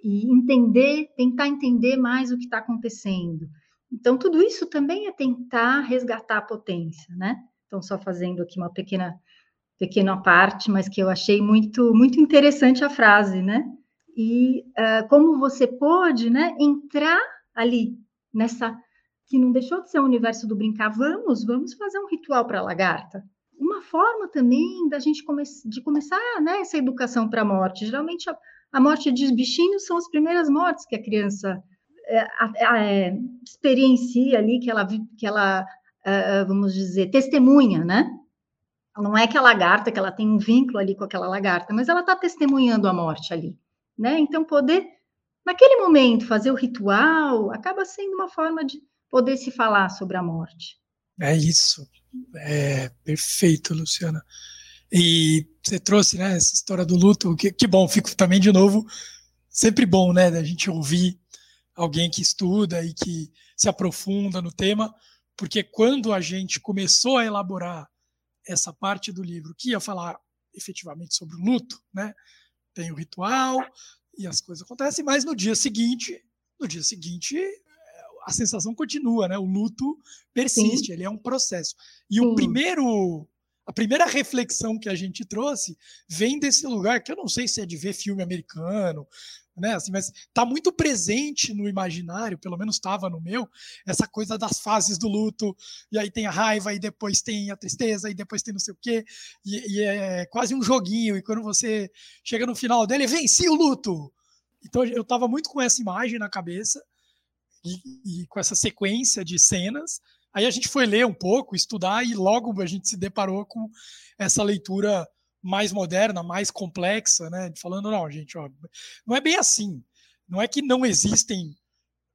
e entender, tentar entender mais o que está acontecendo. Então, tudo isso também é tentar resgatar a potência, né? Então, só fazendo aqui uma pequena pequena parte, mas que eu achei muito muito interessante a frase, né? E uh, como você pode, né, entrar ali nessa que não deixou de ser o universo do brincar. Vamos, vamos fazer um ritual para a lagarta. Uma forma também da gente come de começar né, essa educação para a morte. Geralmente, a, a, morte de bichinhos são as primeiras mortes que a criança é, é, experiencia ali, que ela, que ela uh, vamos dizer, testemunha, né? Não é que a lagarta, que ela tem um vínculo ali com aquela lagarta, mas ela está testemunhando a morte ali, né? Então, poder, naquele momento, fazer o ritual acaba sendo uma forma de poder se falar sobre a morte. É isso. É perfeito, Luciana. E você trouxe, né, essa história do luto, que, que bom, fico também de novo, sempre bom, né, da gente ouvir alguém que estuda e que se aprofunda no tema, porque quando a gente começou a elaborar essa parte do livro que ia falar efetivamente sobre o luto, né, tem o ritual e as coisas acontecem, mas no dia seguinte, no dia seguinte a sensação continua, né? O luto persiste, Sim. ele é um processo. E Sim. o primeiro a primeira reflexão que a gente trouxe vem desse lugar que eu não sei se é de ver filme americano, né? Assim, mas está muito presente no imaginário, pelo menos estava no meu, essa coisa das fases do luto, e aí tem a raiva, e depois tem a tristeza, e depois tem não sei o quê, e, e é quase um joguinho, e quando você chega no final dele, venci o luto! Então eu estava muito com essa imagem na cabeça, e, e com essa sequência de cenas, Aí a gente foi ler um pouco, estudar, e logo a gente se deparou com essa leitura mais moderna, mais complexa, né? Falando, não, gente, ó, não é bem assim. Não é que não existem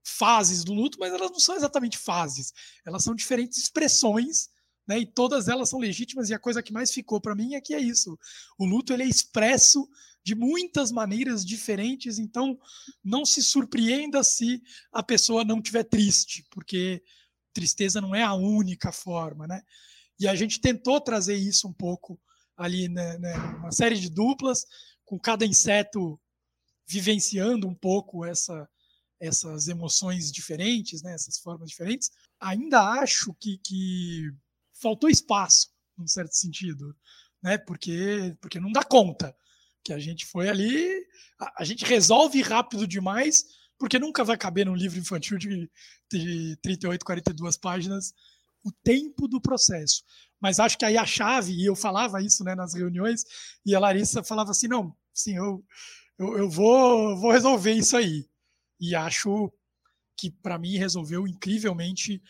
fases do luto, mas elas não são exatamente fases. Elas são diferentes expressões, né? E todas elas são legítimas. E a coisa que mais ficou para mim é que é isso. O luto ele é expresso de muitas maneiras diferentes. Então, não se surpreenda se a pessoa não estiver triste, porque tristeza não é a única forma, né? E a gente tentou trazer isso um pouco ali, né, né, uma série de duplas, com cada inseto vivenciando um pouco essa, essas emoções diferentes, né, essas formas diferentes. Ainda acho que, que faltou espaço, num certo sentido, né, porque, porque não dá conta que a gente foi ali, a, a gente resolve rápido demais porque nunca vai caber num livro infantil de, de 38, 42 páginas o tempo do processo. Mas acho que aí a chave, e eu falava isso né, nas reuniões, e a Larissa falava assim: não, sim, eu, eu, eu vou, vou resolver isso aí. E acho que para mim resolveu incrivelmente.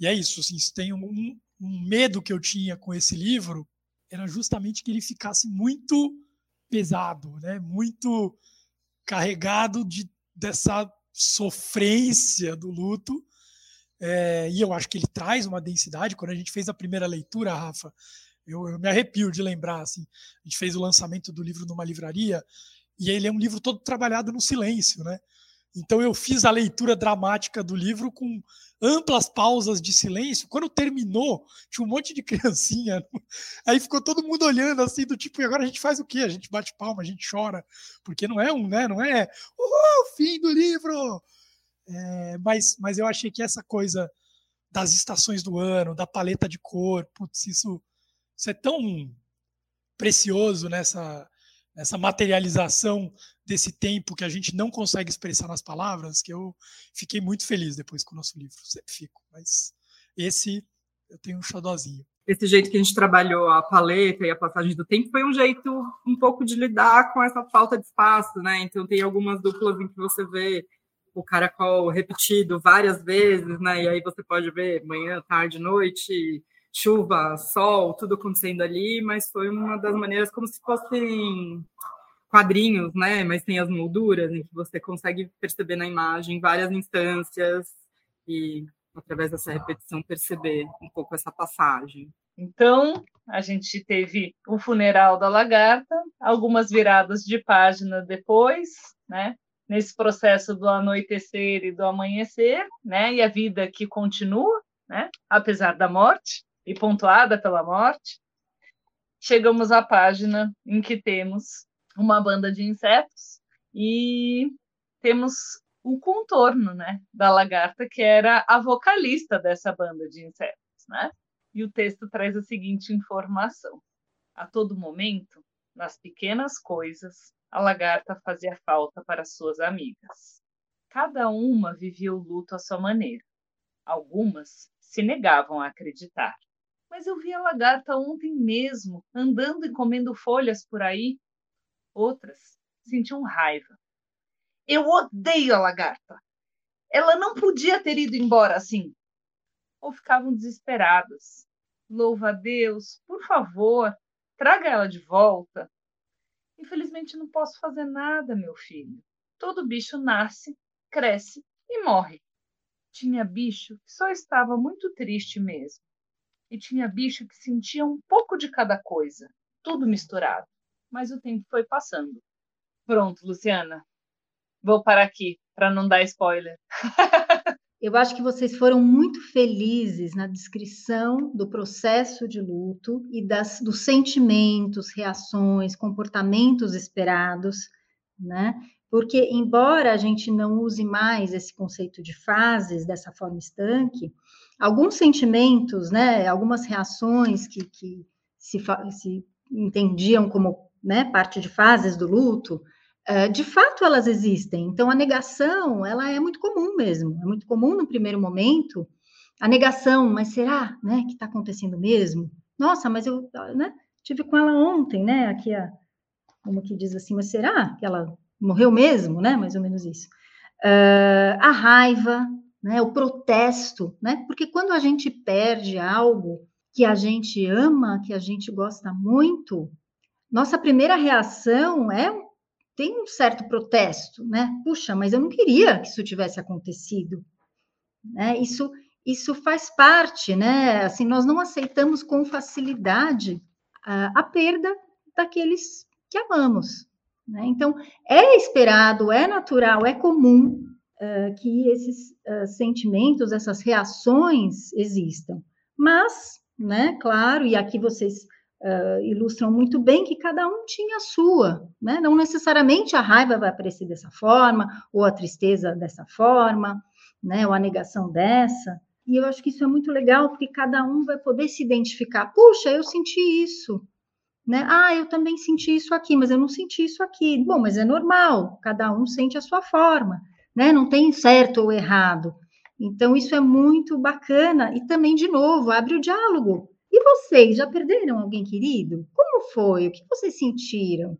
E é isso, assim, se tem um, um medo que eu tinha com esse livro, era justamente que ele ficasse muito pesado, né? muito carregado de dessa sofrência do luto. É, e eu acho que ele traz uma densidade. Quando a gente fez a primeira leitura, Rafa, eu, eu, me arrepio de lembrar. Assim, a gente fez o lançamento do livro numa livraria e ele é um livro todo trabalhado no silêncio, né? Então eu fiz a leitura dramática do livro com amplas pausas de silêncio. Quando terminou, tinha um monte de criancinha. Aí ficou todo mundo olhando assim do tipo, e agora a gente faz o quê? A gente bate palma, a gente chora, porque não é um, né? Não é o fim do livro. É, mas, mas eu achei que essa coisa das estações do ano, da paleta de cor, putz, isso, isso é tão precioso nessa essa materialização desse tempo que a gente não consegue expressar nas palavras, que eu fiquei muito feliz depois com o nosso livro, sempre fico, mas esse eu tenho um xodózinho. Esse jeito que a gente trabalhou a paleta e a passagem do tempo foi um jeito um pouco de lidar com essa falta de espaço, né? Então tem algumas duplas em que você vê o caracol repetido várias vezes, né? E aí você pode ver manhã, tarde, noite, chuva, sol, tudo acontecendo ali, mas foi uma das maneiras como se fossem quadrinhos, né? Mas tem as molduras em que você consegue perceber na imagem várias instâncias e através dessa repetição perceber um pouco essa passagem. Então, a gente teve o funeral da lagarta, algumas viradas de página depois, né? Nesse processo do anoitecer e do amanhecer, né? E a vida que continua, né? Apesar da morte e pontuada pela morte, chegamos à página em que temos uma banda de insetos e temos o contorno né, da lagarta, que era a vocalista dessa banda de insetos. Né? E o texto traz a seguinte informação: A todo momento, nas pequenas coisas, a lagarta fazia falta para suas amigas. Cada uma vivia o luto à sua maneira. Algumas se negavam a acreditar. Mas eu vi a lagarta ontem mesmo, andando e comendo folhas por aí. Outras sentiam raiva. Eu odeio a lagarta. Ela não podia ter ido embora assim. ou ficavam desesperadas. Louva a Deus, por favor, traga ela de volta. Infelizmente não posso fazer nada, meu filho. Todo bicho nasce, cresce e morre. Tinha bicho que só estava muito triste mesmo. E tinha bicho que sentia um pouco de cada coisa, tudo misturado. Mas o tempo foi passando. Pronto, Luciana. Vou parar aqui para não dar spoiler. Eu acho que vocês foram muito felizes na descrição do processo de luto e das, dos sentimentos, reações, comportamentos esperados, né? Porque, embora a gente não use mais esse conceito de fases dessa forma estanque, alguns sentimentos, né, algumas reações que, que se, se entendiam como né, parte de fases do luto, de fato elas existem. Então a negação, ela é muito comum mesmo. É muito comum no primeiro momento a negação, mas será, né, que está acontecendo mesmo? Nossa, mas eu, né, tive com ela ontem, né, aqui a, como que diz assim, mas será que ela morreu mesmo, né, mais ou menos isso. Uh, a raiva, né, o protesto, né, porque quando a gente perde algo que a gente ama, que a gente gosta muito, nossa primeira reação é tem um certo protesto, né? Puxa, mas eu não queria que isso tivesse acontecido, né? Isso isso faz parte, né? Assim, nós não aceitamos com facilidade a, a perda daqueles que amamos, né? Então é esperado, é natural, é comum uh, que esses uh, sentimentos, essas reações existam, mas, né? Claro, e aqui vocês uh, ilustram muito bem que cada um tinha a sua, né? Não necessariamente a raiva vai aparecer dessa forma, ou a tristeza dessa forma, né? Ou a negação dessa. E eu acho que isso é muito legal, porque cada um vai poder se identificar. Puxa, eu senti isso. Né? Ah, eu também senti isso aqui, mas eu não senti isso aqui. Bom, mas é normal, cada um sente a sua forma, né? Não tem certo ou errado. Então, isso é muito bacana. E também, de novo, abre o diálogo. E vocês já perderam alguém querido? Como foi? O que vocês sentiram?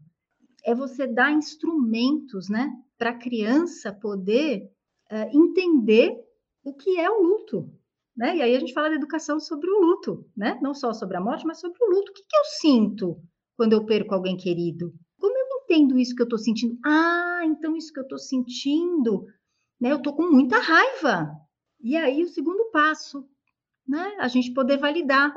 É você dar instrumentos, né, para a criança poder uh, entender o que é o luto, né? E aí a gente fala da educação sobre o luto, né? Não só sobre a morte, mas sobre o luto. O que, que eu sinto quando eu perco alguém querido? Como eu entendo isso que eu estou sentindo? Ah, então isso que eu estou sentindo, né? Eu estou com muita raiva. E aí o segundo passo, né? A gente poder validar.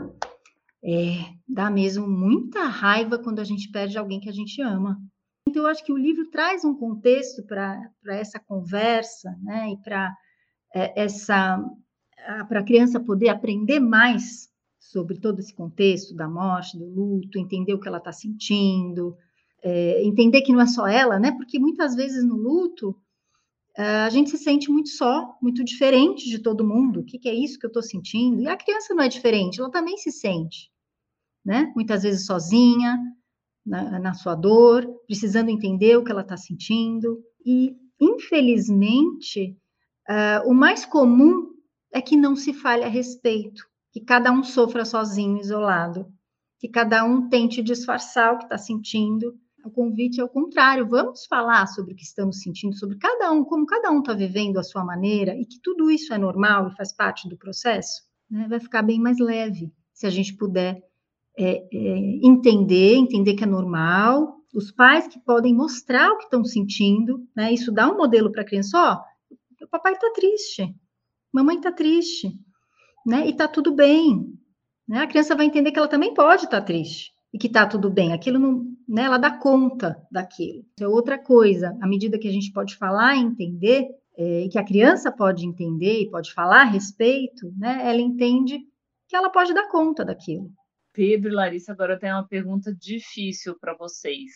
É, dá mesmo muita raiva quando a gente perde alguém que a gente ama. Então, eu acho que o livro traz um contexto para essa conversa, né? E para é, essa para a criança poder aprender mais sobre todo esse contexto da morte, do luto, entender o que ela está sentindo, é, entender que não é só ela, né? Porque muitas vezes no luto a gente se sente muito só, muito diferente de todo mundo. O que, que é isso que eu estou sentindo? E a criança não é diferente, ela também se sente, né? Muitas vezes sozinha, na, na sua dor, precisando entender o que ela está sentindo. E, infelizmente, uh, o mais comum é que não se fale a respeito, que cada um sofra sozinho, isolado, que cada um tente disfarçar o que está sentindo o convite é o contrário. Vamos falar sobre o que estamos sentindo, sobre cada um, como cada um está vivendo a sua maneira e que tudo isso é normal e faz parte do processo. Né? Vai ficar bem mais leve se a gente puder é, é, entender, entender que é normal. Os pais que podem mostrar o que estão sentindo, né? Isso dá um modelo para a criança. Ó, oh, o papai está triste, mamãe está triste, né? E está tudo bem. Né? A criança vai entender que ela também pode estar tá triste e que está tudo bem. Aquilo não, né, ela dá conta daquilo. É outra coisa. À medida que a gente pode falar e entender, é, que a criança pode entender e pode falar a respeito, né, ela entende que ela pode dar conta daquilo. Pedro e Larissa, agora eu tenho uma pergunta difícil para vocês.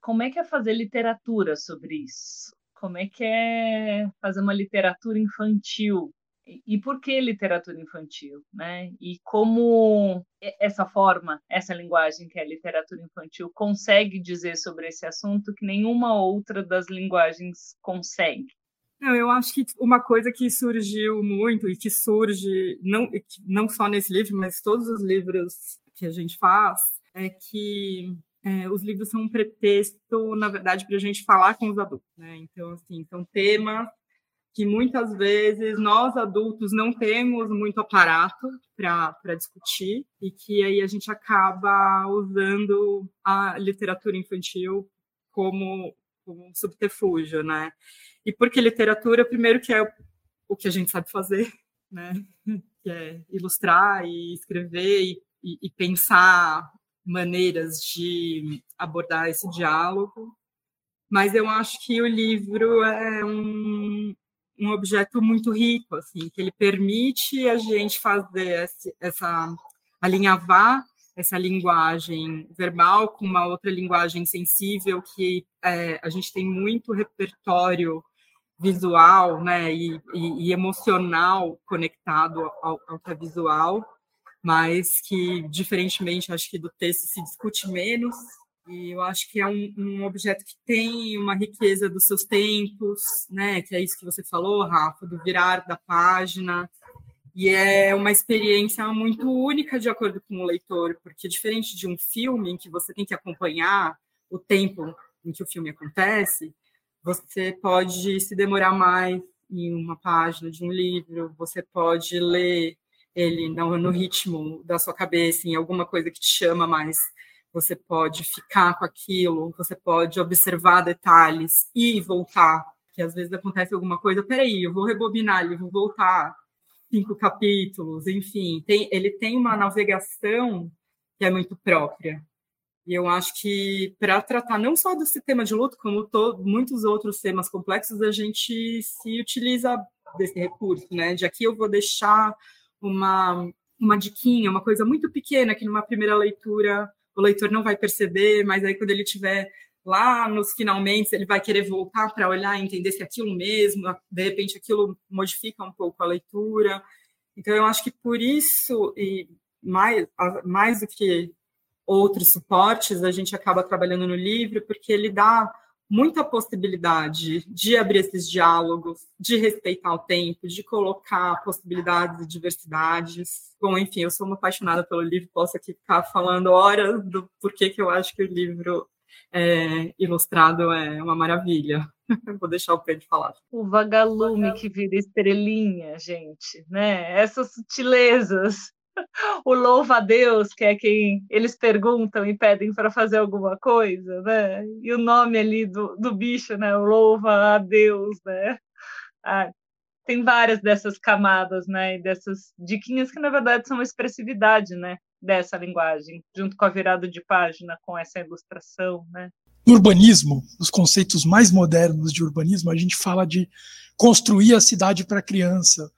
Como é que é fazer literatura sobre isso? Como é que é fazer uma literatura infantil e por que literatura infantil, né? E como essa forma, essa linguagem que é a literatura infantil consegue dizer sobre esse assunto que nenhuma outra das linguagens consegue. Não, eu acho que uma coisa que surgiu muito e que surge não não só nesse livro, mas todos os livros que a gente faz é que é, os livros são um pretexto, na verdade, para a gente falar com os adultos, né? Então, assim, são temas que muitas vezes nós adultos não temos muito aparato para discutir e que aí a gente acaba usando a literatura infantil como, como um subterfúgio, né? E porque literatura, primeiro que é o que a gente sabe fazer, né? Que é ilustrar e escrever e, e, e pensar maneiras de abordar esse diálogo. Mas eu acho que o livro é um, um objeto muito rico, assim, que ele permite a gente fazer essa alinhavar essa linguagem verbal com uma outra linguagem sensível que é, a gente tem muito repertório visual, né, e, e, e emocional conectado ao, ao que é visual, mas que diferentemente acho que do texto se discute menos e eu acho que é um, um, objeto que tem uma riqueza dos seus tempos, né? Que é isso que você falou, Rafa, do virar da página. E é uma experiência muito única de acordo com o leitor, porque diferente de um filme em que você tem que acompanhar o tempo em que o filme acontece, você pode se demorar mais em uma página de um livro, você pode ler ele no, no ritmo da sua cabeça, em alguma coisa que te chama mais você pode ficar com aquilo, você pode observar detalhes e voltar, que às vezes acontece alguma coisa, peraí, eu vou rebobinar, eu vou voltar cinco capítulos, enfim, tem, ele tem uma navegação que é muito própria. E eu acho que para tratar não só desse tema de luto, como to, muitos outros temas complexos, a gente se utiliza desse recurso, né? De aqui eu vou deixar uma uma diquinha, uma coisa muito pequena que numa primeira leitura o leitor não vai perceber, mas aí quando ele tiver lá nos finalmente ele vai querer voltar para olhar e entender se é aquilo mesmo, de repente aquilo modifica um pouco a leitura. Então eu acho que por isso e mais mais do que outros suportes, a gente acaba trabalhando no livro porque ele dá muita possibilidade de abrir esses diálogos, de respeitar o tempo, de colocar possibilidades e diversidades. Bom, enfim, eu sou uma apaixonada pelo livro, posso aqui ficar falando horas do porquê que eu acho que o livro é, ilustrado é uma maravilha. Vou deixar o Pedro falar. O vagalume que vira estrelinha, gente, né? Essas sutilezas o louva a Deus, que é quem eles perguntam e pedem para fazer alguma coisa, né? E o nome ali do, do bicho, né? O louva a Deus, né? Ah, tem várias dessas camadas, né? E dessas diquinhas que na verdade são uma expressividade, né? Dessa linguagem, junto com a virada de página, com essa ilustração, né? No urbanismo, nos conceitos mais modernos de urbanismo, a gente fala de construir a cidade para a criança,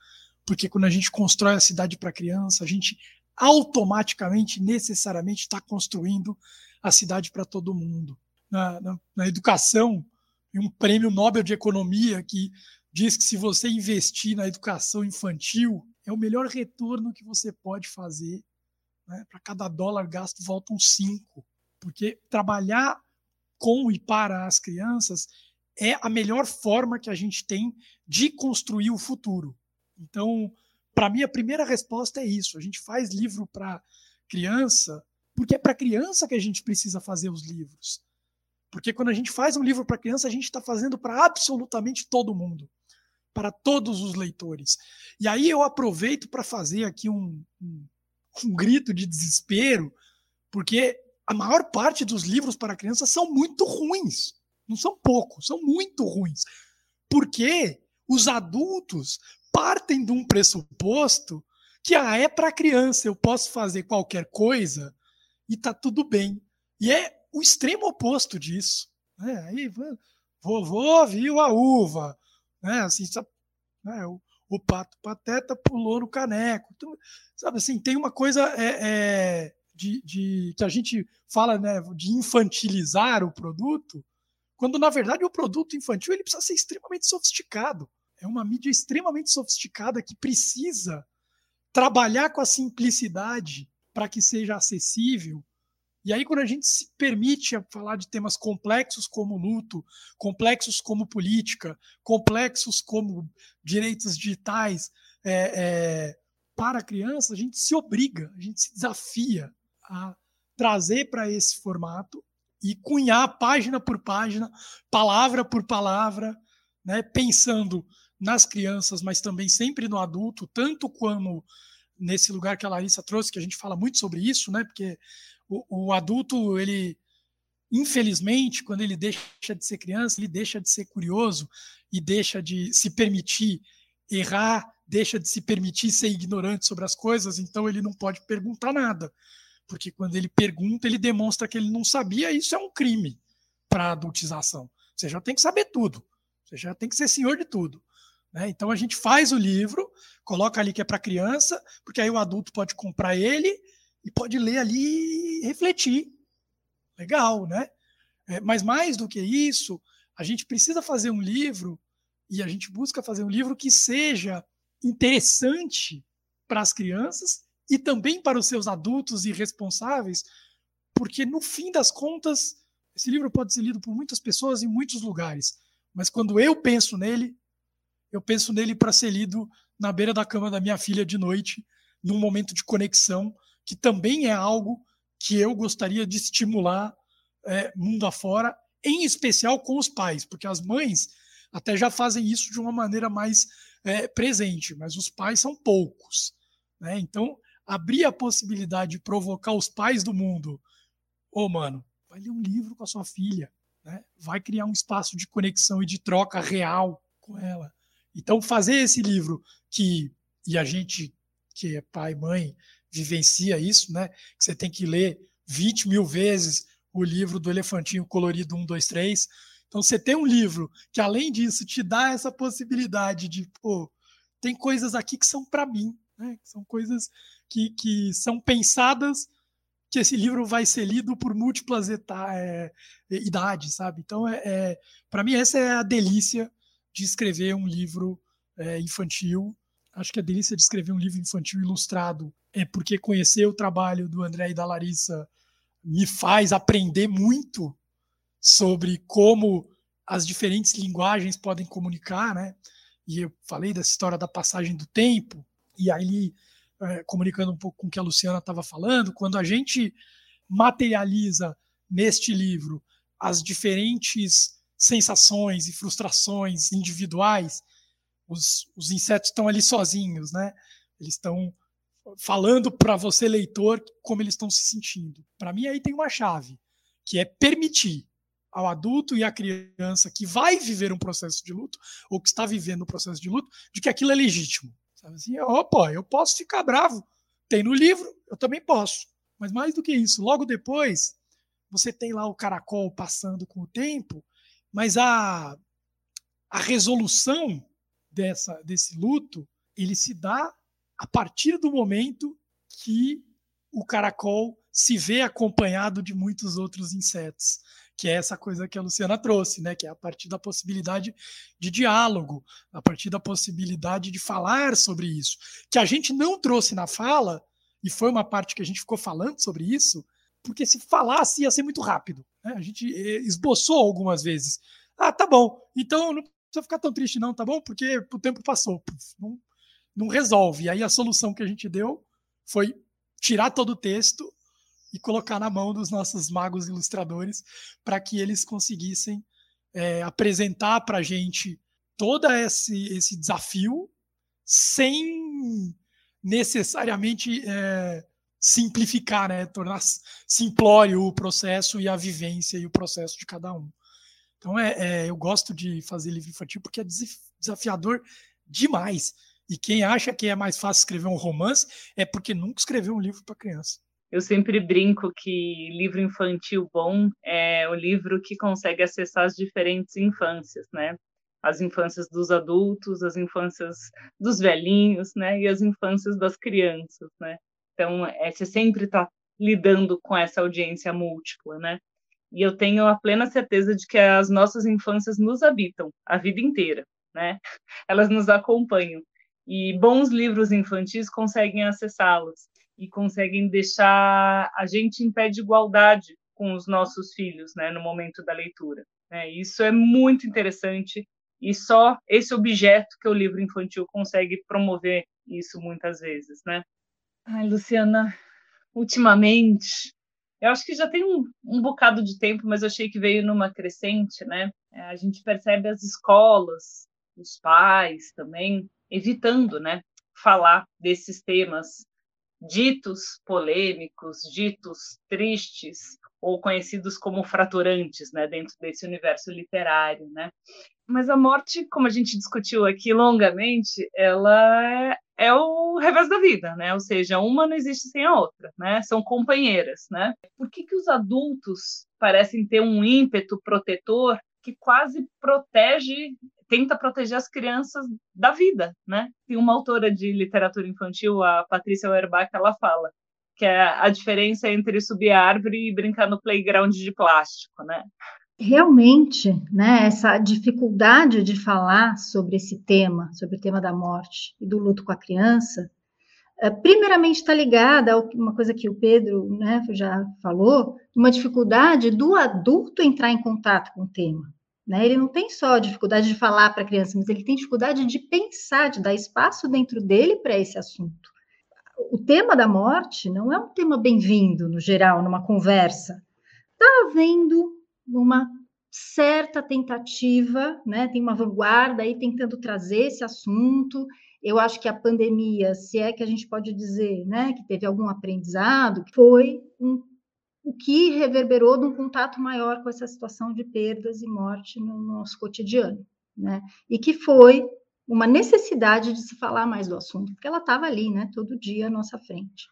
porque quando a gente constrói a cidade para criança, a gente automaticamente, necessariamente, está construindo a cidade para todo mundo. Na, na, na educação, um prêmio Nobel de Economia que diz que se você investir na educação infantil, é o melhor retorno que você pode fazer. Né? Para cada dólar gasto, voltam cinco. Porque trabalhar com e para as crianças é a melhor forma que a gente tem de construir o futuro. Então, para mim, a primeira resposta é isso. A gente faz livro para criança, porque é para criança que a gente precisa fazer os livros. Porque quando a gente faz um livro para criança, a gente está fazendo para absolutamente todo mundo, para todos os leitores. E aí eu aproveito para fazer aqui um, um, um grito de desespero, porque a maior parte dos livros para crianças são muito ruins. Não são poucos, são muito ruins. Porque os adultos partem de um pressuposto que ah, é para criança, eu posso fazer qualquer coisa e tá tudo bem. E é o extremo oposto disso. Né? Aí, vovô viu a uva, né? Assim, sabe, né? o, o pato pateta pulou no caneco. Sabe assim, tem uma coisa é, é, de, de, que a gente fala né, de infantilizar o produto, quando na verdade o produto infantil ele precisa ser extremamente sofisticado é uma mídia extremamente sofisticada que precisa trabalhar com a simplicidade para que seja acessível. E aí, quando a gente se permite falar de temas complexos como luto, complexos como política, complexos como direitos digitais é, é, para a criança, a gente se obriga, a gente se desafia a trazer para esse formato e cunhar página por página, palavra por palavra, né, pensando nas crianças, mas também sempre no adulto, tanto como nesse lugar que a Larissa trouxe, que a gente fala muito sobre isso, né? Porque o, o adulto, ele, infelizmente, quando ele deixa de ser criança, ele deixa de ser curioso e deixa de se permitir errar, deixa de se permitir ser ignorante sobre as coisas, então ele não pode perguntar nada. Porque quando ele pergunta, ele demonstra que ele não sabia, isso é um crime para a adultização. Você já tem que saber tudo. Você já tem que ser senhor de tudo. Né? Então a gente faz o livro, coloca ali que é para criança, porque aí o adulto pode comprar ele e pode ler ali e refletir. Legal, né? É, mas mais do que isso, a gente precisa fazer um livro e a gente busca fazer um livro que seja interessante para as crianças e também para os seus adultos e responsáveis, porque no fim das contas, esse livro pode ser lido por muitas pessoas em muitos lugares, mas quando eu penso nele, eu penso nele para ser lido na beira da cama da minha filha de noite, num momento de conexão, que também é algo que eu gostaria de estimular é, mundo afora, em especial com os pais, porque as mães até já fazem isso de uma maneira mais é, presente, mas os pais são poucos. Né? Então, abrir a possibilidade de provocar os pais do mundo, ô oh, mano, vai ler um livro com a sua filha, né? vai criar um espaço de conexão e de troca real com ela. Então, fazer esse livro que, e a gente que é pai e mãe vivencia isso, né? que você tem que ler 20 mil vezes o livro do Elefantinho Colorido 1, 2, 3, então, você tem um livro que, além disso, te dá essa possibilidade de, pô, tem coisas aqui que são para mim, né? São coisas que, que são pensadas que esse livro vai ser lido por múltiplas é, idades, sabe? Então, é, é para mim, essa é a delícia de escrever um livro é, infantil. Acho que a delícia de escrever um livro infantil ilustrado é porque conhecer o trabalho do André e da Larissa me faz aprender muito sobre como as diferentes linguagens podem comunicar, né? E eu falei dessa história da passagem do tempo, e aí, é, comunicando um pouco com o que a Luciana estava falando, quando a gente materializa neste livro as diferentes sensações e frustrações individuais, os, os insetos estão ali sozinhos, né? Eles estão falando para você, leitor, como eles estão se sentindo. Para mim, aí tem uma chave, que é permitir ao adulto e à criança que vai viver um processo de luto, ou que está vivendo um processo de luto, de que aquilo é legítimo. Sabe assim, opa, eu posso ficar bravo. Tem no livro, eu também posso. Mas mais do que isso, logo depois, você tem lá o caracol passando com o tempo, mas a, a resolução dessa, desse luto, ele se dá a partir do momento que o caracol se vê acompanhado de muitos outros insetos que é essa coisa que a Luciana trouxe, né? Que é a partir da possibilidade de diálogo, a partir da possibilidade de falar sobre isso, que a gente não trouxe na fala e foi uma parte que a gente ficou falando sobre isso, porque se falasse ia ser muito rápido. Né? A gente eh, esboçou algumas vezes. Ah, tá bom. Então não precisa ficar tão triste não, tá bom? Porque o tempo passou. Não, não resolve. E aí a solução que a gente deu foi tirar todo o texto e colocar na mão dos nossos magos ilustradores para que eles conseguissem é, apresentar para a gente todo esse, esse desafio sem necessariamente é, simplificar, né? tornar simplório o processo e a vivência e o processo de cada um. Então, é, é, eu gosto de fazer livro infantil porque é desafiador demais. E quem acha que é mais fácil escrever um romance é porque nunca escreveu um livro para criança. Eu sempre brinco que livro infantil bom é o livro que consegue acessar as diferentes infâncias, né? As infâncias dos adultos, as infâncias dos velhinhos, né? E as infâncias das crianças, né? Então, é, você sempre está lidando com essa audiência múltipla, né? E eu tenho a plena certeza de que as nossas infâncias nos habitam a vida inteira, né? Elas nos acompanham. E bons livros infantis conseguem acessá-los e conseguem deixar a gente em pé de igualdade com os nossos filhos, né, no momento da leitura. Né? Isso é muito interessante e só esse objeto que o livro infantil consegue promover isso muitas vezes, né? Ai, Luciana, ultimamente, eu acho que já tem um, um bocado de tempo, mas eu achei que veio numa crescente, né? É, a gente percebe as escolas os pais também, evitando, né, falar desses temas ditos polêmicos, ditos tristes ou conhecidos como fraturantes, né, dentro desse universo literário, né? Mas a morte, como a gente discutiu aqui longamente, ela é, o revés da vida, né? Ou seja, uma não existe sem a outra, né? São companheiras, né? Por que, que os adultos parecem ter um ímpeto protetor que quase protege, tenta proteger as crianças da vida, né? Tem uma autora de literatura infantil, a Patrícia Werbach, ela fala que é a diferença entre subir a árvore e brincar no playground de plástico, né? Realmente, né, essa dificuldade de falar sobre esse tema, sobre o tema da morte e do luto com a criança, é, primeiramente está ligada a uma coisa que o Pedro né, já falou, uma dificuldade do adulto entrar em contato com o tema. Né? Ele não tem só dificuldade de falar para a criança, mas ele tem dificuldade de pensar, de dar espaço dentro dele para esse assunto. O tema da morte não é um tema bem-vindo, no geral, numa conversa. Está havendo uma certa tentativa, né? Tem uma vanguarda aí tentando trazer esse assunto. Eu acho que a pandemia, se é que a gente pode dizer, né, que teve algum aprendizado, foi um, o que reverberou de um contato maior com essa situação de perdas e morte no nosso cotidiano, né? E que foi uma necessidade de se falar mais do assunto, porque ela estava ali, né, todo dia à nossa frente.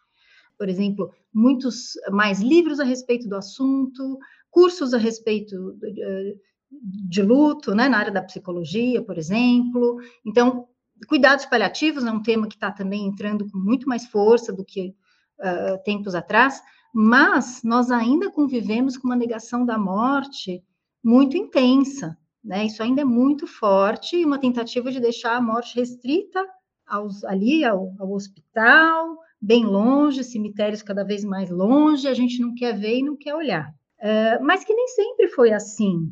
Por exemplo, muitos mais livros a respeito do assunto, cursos a respeito de, de luto, né, na área da psicologia, por exemplo. Então, cuidados paliativos é um tema que está também entrando com muito mais força do que uh, tempos atrás, mas nós ainda convivemos com uma negação da morte muito intensa, né? Isso ainda é muito forte e uma tentativa de deixar a morte restrita aos, ali ao, ao hospital, bem longe, cemitérios cada vez mais longe, a gente não quer ver e não quer olhar. Eh, mas que nem sempre foi assim.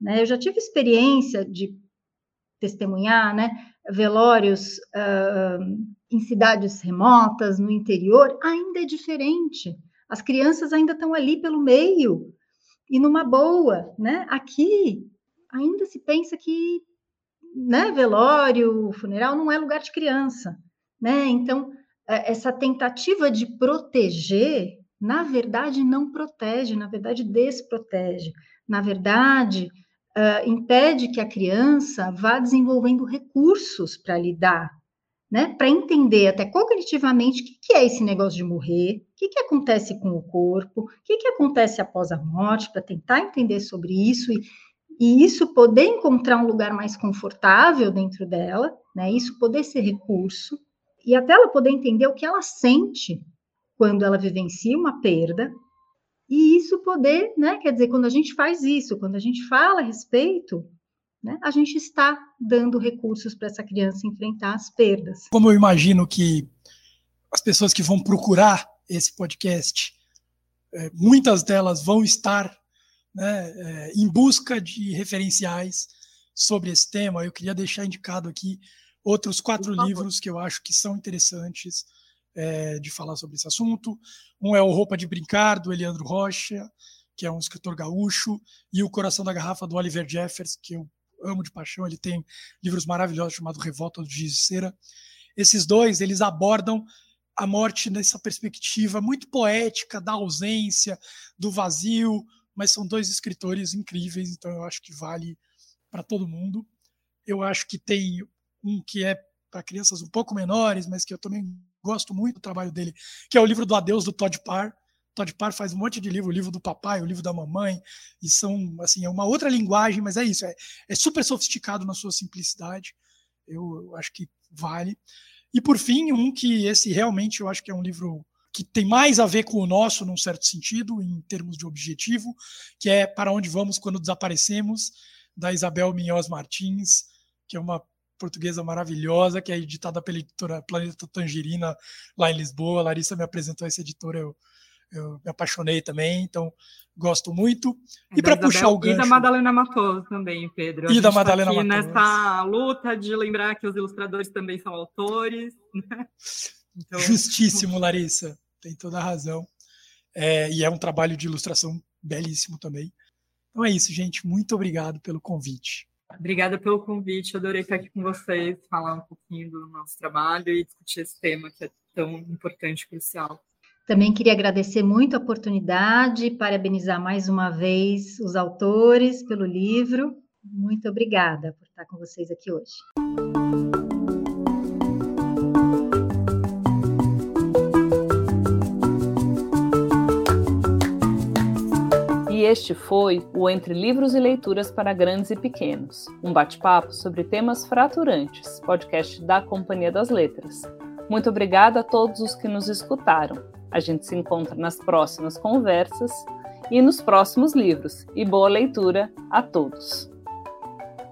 Né? Eu já tive experiência de testemunhar né, velórios uh, em cidades remotas, no interior, ainda é diferente. As crianças ainda estão ali pelo meio e numa boa. Né? Aqui, ainda se pensa que né, velório, funeral não é lugar de criança. Né? Então, eh, essa tentativa de proteger na verdade não protege, na verdade desprotege, na verdade uh, impede que a criança vá desenvolvendo recursos para lidar, né? Para entender até cognitivamente o que, que, é esse negócio de morrer, o que, que acontece com o corpo, o que, que acontece após a morte, para tentar entender sobre isso e, e isso poder encontrar um lugar mais confortável dentro dela, né? Isso poder ser recurso e até ela poder entender o que ela sente quando ela vivencia uma perda, e isso poder, né? Quer dizer, quando a gente faz isso, quando a gente fala a respeito, né, a gente está dando recursos para essa criança enfrentar as perdas. Como eu imagino que as pessoas que vão procurar esse podcast, é, muitas delas vão estar né, é, em busca de referenciais sobre esse tema, eu queria deixar indicado aqui outros quatro livros que eu acho que são interessantes é, de falar sobre esse assunto. Um é o Roupa de Brincar, do Eliandro Rocha, que é um escritor gaúcho, e O Coração da Garrafa, do Oliver Jeffers, que eu amo de paixão. Ele tem livros maravilhosos chamado Revolta do Giz de Cera. Esses dois, eles abordam a morte nessa perspectiva muito poética da ausência, do vazio, mas são dois escritores incríveis, então eu acho que vale para todo mundo. Eu acho que tem um que é para crianças um pouco menores, mas que eu também gosto muito do trabalho dele, que é o livro do Adeus do Todd Parr. Todd Parr faz um monte de livro, o livro do papai, o livro da mamãe, e são, assim, é uma outra linguagem, mas é isso, é, é super sofisticado na sua simplicidade. Eu, eu acho que vale. E por fim, um que esse realmente eu acho que é um livro que tem mais a ver com o nosso, num certo sentido, em termos de objetivo, que é Para Onde Vamos Quando Desaparecemos, da Isabel Minhoz Martins, que é uma portuguesa maravilhosa, que é editada pela editora Planeta Tangerina, lá em Lisboa. A Larissa me apresentou essa editora, eu, eu me apaixonei também, então gosto muito. E para puxar o gancho... E da Madalena Matoso também, Pedro. A e da tá Madalena tá aqui Matoso. nessa luta de lembrar que os ilustradores também são autores. Né? Então... Justíssimo, Larissa. Tem toda a razão. É, e é um trabalho de ilustração belíssimo também. Então é isso, gente. Muito obrigado pelo convite. Obrigada pelo convite, adorei estar aqui com vocês, falar um pouquinho do nosso trabalho e discutir esse tema que é tão importante e crucial. Também queria agradecer muito a oportunidade, parabenizar mais uma vez os autores pelo livro. Muito obrigada por estar com vocês aqui hoje. E este foi o Entre Livros e Leituras para Grandes e Pequenos, um bate-papo sobre temas fraturantes, podcast da Companhia das Letras. Muito obrigada a todos os que nos escutaram. A gente se encontra nas próximas conversas e nos próximos livros. E boa leitura a todos!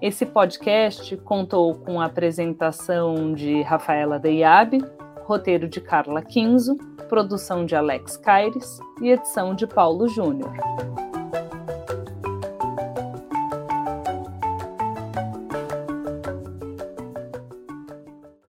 Esse podcast contou com a apresentação de Rafaela Deiabe, roteiro de Carla Quinzo, produção de Alex Caires e edição de Paulo Júnior.